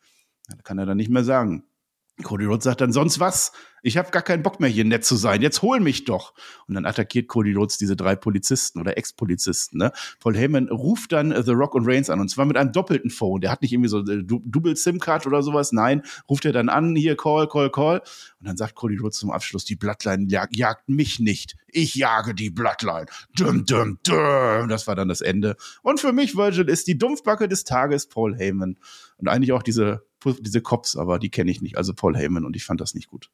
kann er dann nicht mehr sagen. Cody Rhodes sagt dann sonst was. Ich habe gar keinen Bock mehr hier nett zu sein. Jetzt hol mich doch. Und dann attackiert Cody Rhodes diese drei Polizisten oder Ex-Polizisten. Ne? Paul Heyman ruft dann äh, The Rock und Reigns an und zwar mit einem doppelten Phone. Der hat nicht irgendwie so äh, Double SIM Card oder sowas. Nein, ruft er dann an hier Call, Call, Call. Und dann sagt Cody Rhodes zum Abschluss: Die Bloodline jag jagt mich nicht. Ich jage die Bloodline. Dum, dum, dum. Das war dann das Ende. Und für mich Virgil ist die Dumpfbacke des Tages Paul Heyman und eigentlich auch diese diese Cops, aber die kenne ich nicht, also Paul Heyman und ich fand das nicht gut.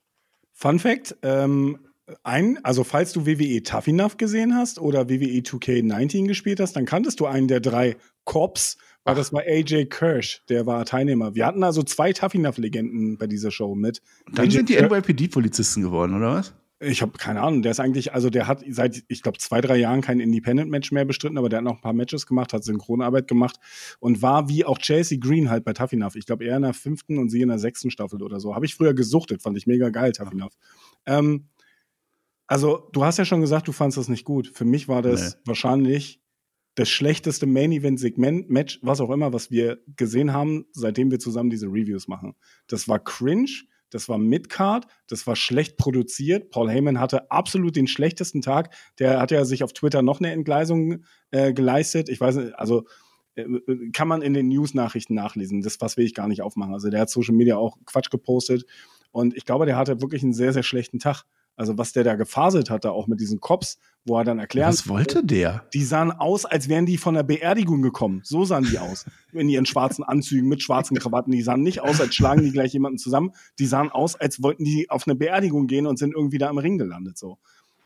Fun Fact, ähm, ein, also falls du WWE Tough Enough gesehen hast oder WWE 2K19 gespielt hast, dann kanntest du einen der drei Cops, weil Ach. das war AJ Kirsch, der war Teilnehmer. Wir hatten also zwei Tough Enough Legenden bei dieser Show mit. Dann AJ sind die NYPD-Polizisten geworden, oder was? Ich habe keine Ahnung. Der ist eigentlich, also der hat seit, ich glaube, zwei, drei Jahren kein Independent-Match mehr bestritten, aber der hat noch ein paar Matches gemacht, hat Synchronarbeit gemacht und war wie auch Chelsea Green halt bei Tough Enough. Ich glaube, er in der fünften und sie in der sechsten Staffel oder so. Habe ich früher gesuchtet, fand ich mega geil, Tough Enough. Ähm, also, du hast ja schon gesagt, du fandest das nicht gut. Für mich war das nee. wahrscheinlich das schlechteste Main-Event-Segment, Match, was auch immer, was wir gesehen haben, seitdem wir zusammen diese Reviews machen. Das war cringe das war Midcard, das war schlecht produziert. Paul Heyman hatte absolut den schlechtesten Tag. Der hat ja sich auf Twitter noch eine Entgleisung äh, geleistet. Ich weiß nicht, also äh, kann man in den News-Nachrichten nachlesen. Das was will ich gar nicht aufmachen. Also der hat Social Media auch Quatsch gepostet. Und ich glaube, der hatte wirklich einen sehr, sehr schlechten Tag. Also was der da gefaselt hat, da auch mit diesen Cops, wo er dann erklärt. Was wollte der? Die sahen aus, als wären die von der Beerdigung gekommen. So sahen die aus. In ihren schwarzen Anzügen mit schwarzen Krawatten. Die sahen nicht aus, als schlagen die gleich jemanden zusammen. Die sahen aus, als wollten die auf eine Beerdigung gehen und sind irgendwie da im Ring gelandet. So.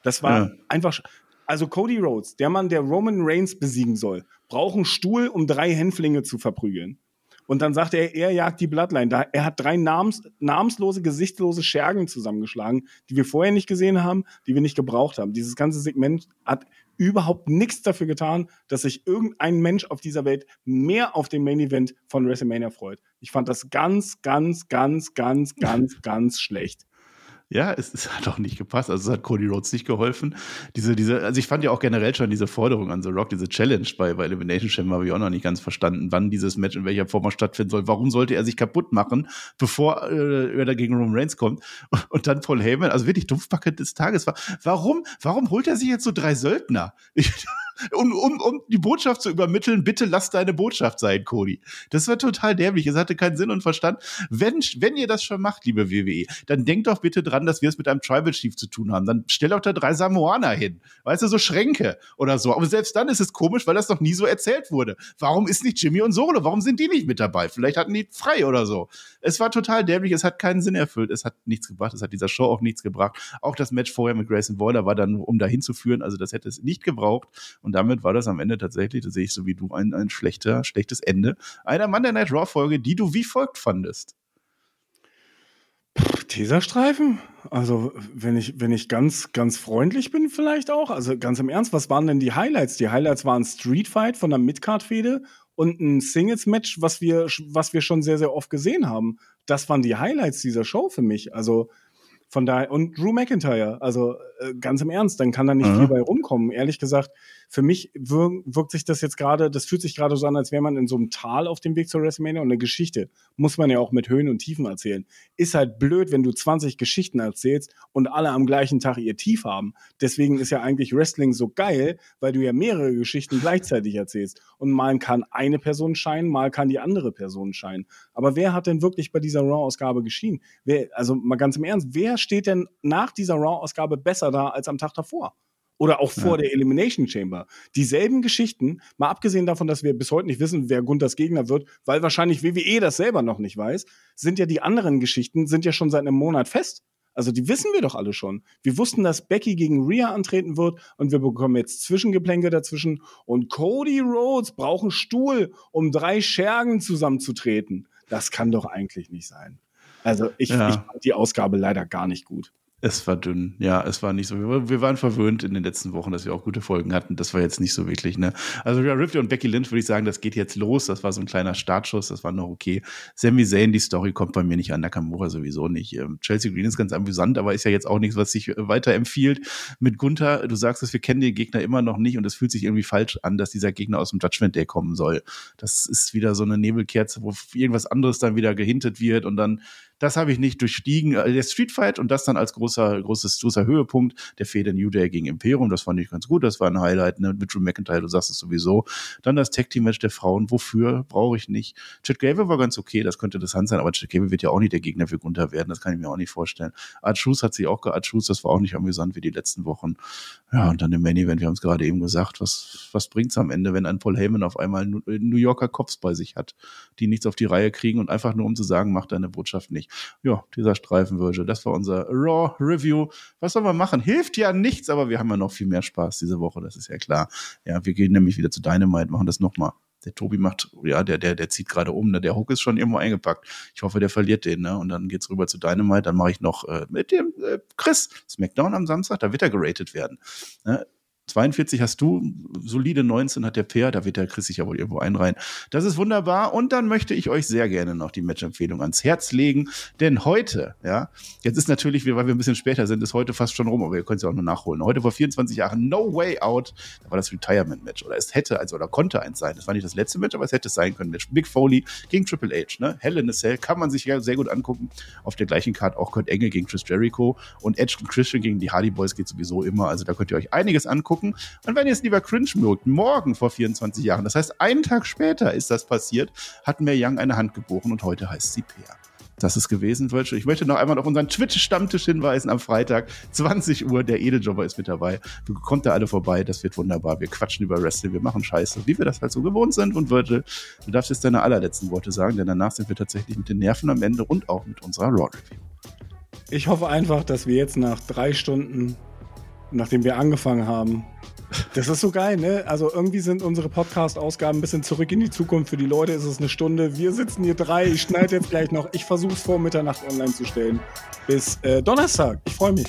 Das war ja. einfach. Also Cody Rhodes, der Mann, der Roman Reigns besiegen soll, braucht einen Stuhl, um drei Hänflinge zu verprügeln. Und dann sagt er, er jagt die Bloodline. Da, er hat drei namens, namenslose, gesichtslose Schergen zusammengeschlagen, die wir vorher nicht gesehen haben, die wir nicht gebraucht haben. Dieses ganze Segment hat überhaupt nichts dafür getan, dass sich irgendein Mensch auf dieser Welt mehr auf den Main Event von WrestleMania freut. Ich fand das ganz, ganz, ganz, ganz, ganz, ganz schlecht. Ja, es, es, hat auch nicht gepasst. Also es hat Cody Rhodes nicht geholfen. Diese, diese, also ich fand ja auch generell schon diese Forderung an The Rock, diese Challenge bei, bei Elimination Chamber habe ich auch noch nicht ganz verstanden, wann dieses Match in welcher Form stattfinden soll. Warum sollte er sich kaputt machen, bevor äh, er da gegen Roman Reigns kommt? Und, und dann Paul Heyman, also wirklich Dumpfbacke des Tages. Warum, warum holt er sich jetzt so drei Söldner? Ich, um, um, um die Botschaft zu übermitteln, bitte lass deine Botschaft sein, Cody. Das war total dämlich. Es hatte keinen Sinn und Verstand. Wenn, wenn ihr das schon macht, liebe WWE, dann denkt doch bitte dran, dass wir es mit einem Tribal Chief zu tun haben. Dann stell doch da drei Samoaner hin. Weißt du, so Schränke oder so. Aber selbst dann ist es komisch, weil das noch nie so erzählt wurde. Warum ist nicht Jimmy und Solo? Warum sind die nicht mit dabei? Vielleicht hatten die frei oder so. Es war total dämlich. Es hat keinen Sinn erfüllt. Es hat nichts gebracht. Es hat dieser Show auch nichts gebracht. Auch das Match vorher mit Grayson Waller war dann, um dahin zu führen. Also das hätte es nicht gebraucht. Und damit war das am Ende tatsächlich, das sehe ich so wie du, ein, ein schlechter, schlechtes Ende einer Monday Night Raw Folge, die du wie folgt fandest. Teserstreifen? Also, wenn ich, wenn ich ganz, ganz freundlich bin, vielleicht auch. Also, ganz im Ernst, was waren denn die Highlights? Die Highlights waren Street Fight von der Midcard-Fehde und ein Singles-Match, was wir, was wir schon sehr, sehr oft gesehen haben. Das waren die Highlights dieser Show für mich. Also, von daher, und Drew McIntyre, also äh, ganz im Ernst, dann kann da nicht mhm. viel bei rumkommen. Ehrlich gesagt, für mich wirk wirkt sich das jetzt gerade, das fühlt sich gerade so an, als wäre man in so einem Tal auf dem Weg zur WrestleMania und eine Geschichte muss man ja auch mit Höhen und Tiefen erzählen. Ist halt blöd, wenn du 20 Geschichten erzählst und alle am gleichen Tag ihr Tief haben. Deswegen ist ja eigentlich Wrestling so geil, weil du ja mehrere Geschichten gleichzeitig erzählst. Und mal kann eine Person scheinen, mal kann die andere Person scheinen. Aber wer hat denn wirklich bei dieser Raw-Ausgabe geschienen? Wer, also mal ganz im Ernst, wer steht denn nach dieser Raw-Ausgabe besser da als am Tag davor? Oder auch vor ja. der Elimination Chamber. Dieselben Geschichten, mal abgesehen davon, dass wir bis heute nicht wissen, wer Gunthers Gegner wird, weil wahrscheinlich WWE das selber noch nicht weiß, sind ja die anderen Geschichten, sind ja schon seit einem Monat fest. Also die wissen wir doch alle schon. Wir wussten, dass Becky gegen Rhea antreten wird und wir bekommen jetzt Zwischengeplänke dazwischen und Cody Rhodes braucht einen Stuhl, um drei Schergen zusammenzutreten. Das kann doch eigentlich nicht sein. Also ich, ja. ich fand die Ausgabe leider gar nicht gut Es war dünn, ja, es war nicht so. Wir, waren verwöhnt in den letzten Wochen, dass wir auch gute Folgen hatten. Das war jetzt nicht so wirklich, ne? Also ja, Ripley und Becky Lynch würde ich sagen, das geht jetzt los. Das war so ein kleiner Startschuss, das war noch okay. Sami Zayn, die Story kommt bei mir nicht an, Nakamura sowieso nicht. Ähm, Chelsea Green ist ganz amüsant, aber ist ja jetzt auch nichts, was sich äh, weiterempfiehlt. Mit Gunther, du sagst es, wir kennen den Gegner immer noch nicht und es fühlt sich irgendwie falsch an, dass dieser Gegner aus dem Judgment Day kommen soll. Das ist wieder so eine Nebelkerze, wo irgendwas anderes dann wieder gehintet wird und dann das habe ich nicht durchstiegen. Äh, der Street Fight und das dann als großer, großes, großer Höhepunkt der Fehde New Day gegen Imperium. Das fand ich ganz gut. Das war ein Highlight. Ne? Mit Drew McIntyre, du sagst es sowieso. Dann das Tag Team Match der Frauen. Wofür? Brauche ich nicht. Chad Gable war ganz okay. Das könnte interessant sein. Aber Chad Gable wird ja auch nicht der Gegner für Gunther werden. Das kann ich mir auch nicht vorstellen. Art Shoes hat sich auch geart Shoes. Das war auch nicht amüsant wie die letzten Wochen. Ja, und dann im Main Event. Wir haben es gerade eben gesagt. Was, was bringt's am Ende, wenn ein Paul Heyman auf einmal New Yorker Cops bei sich hat, die nichts auf die Reihe kriegen und einfach nur um zu sagen, macht deine Botschaft nicht. Ja, dieser Streifen. Das war unser Raw Review. Was sollen wir machen? Hilft ja nichts, aber wir haben ja noch viel mehr Spaß diese Woche, das ist ja klar. Ja, wir gehen nämlich wieder zu Dynamite, machen das nochmal. Der Tobi macht, ja, der, der, der zieht gerade um, ne? Der Hook ist schon irgendwo eingepackt. Ich hoffe, der verliert den, ne? Und dann geht's rüber zu Dynamite. Dann mache ich noch äh, mit dem äh, Chris SmackDown am Samstag, da wird er geratet werden. Ne? 42 hast du, solide 19 hat der Peer, da wird der Chris sich ja wohl irgendwo einreihen. Das ist wunderbar. Und dann möchte ich euch sehr gerne noch die Match-Empfehlung ans Herz legen. Denn heute, ja, jetzt ist natürlich, weil wir ein bisschen später sind, ist heute fast schon rum, aber ihr könnt es ja auch nur nachholen. Heute vor 24 Jahren, No Way Out, da war das Retirement-Match. Oder es hätte, also, oder konnte eins sein. Das war nicht das letzte Match, aber es hätte sein können. Match Big Foley gegen Triple H, ne? Hell in a Cell, kann man sich ja sehr gut angucken. Auf der gleichen Card auch Kurt Engel gegen Chris Jericho und Edge und Christian gegen die Hardy Boys geht sowieso immer. Also da könnt ihr euch einiges angucken gucken. Und wenn ihr es lieber cringe mögt, morgen vor 24 Jahren, das heißt einen Tag später ist das passiert, hat Mae Young eine Hand gebrochen und heute heißt sie Peer. Das ist gewesen, Virtual. Ich möchte noch einmal auf unseren Twitch-Stammtisch hinweisen am Freitag, 20 Uhr. Der Edeljobber ist mit dabei. Du kommt da alle vorbei. Das wird wunderbar. Wir quatschen über Wrestling. Wir machen Scheiße, wie wir das halt so gewohnt sind. Und Virtual, du darfst jetzt deine allerletzten Worte sagen, denn danach sind wir tatsächlich mit den Nerven am Ende und auch mit unserer Raw Review. Ich hoffe einfach, dass wir jetzt nach drei Stunden nachdem wir angefangen haben. Das ist so geil, ne? Also irgendwie sind unsere Podcast-Ausgaben ein bisschen zurück in die Zukunft. Für die Leute ist es eine Stunde. Wir sitzen hier drei. Ich schneide jetzt gleich noch. Ich versuche es vor Mitternacht online zu stellen. Bis äh, Donnerstag. Ich freue mich.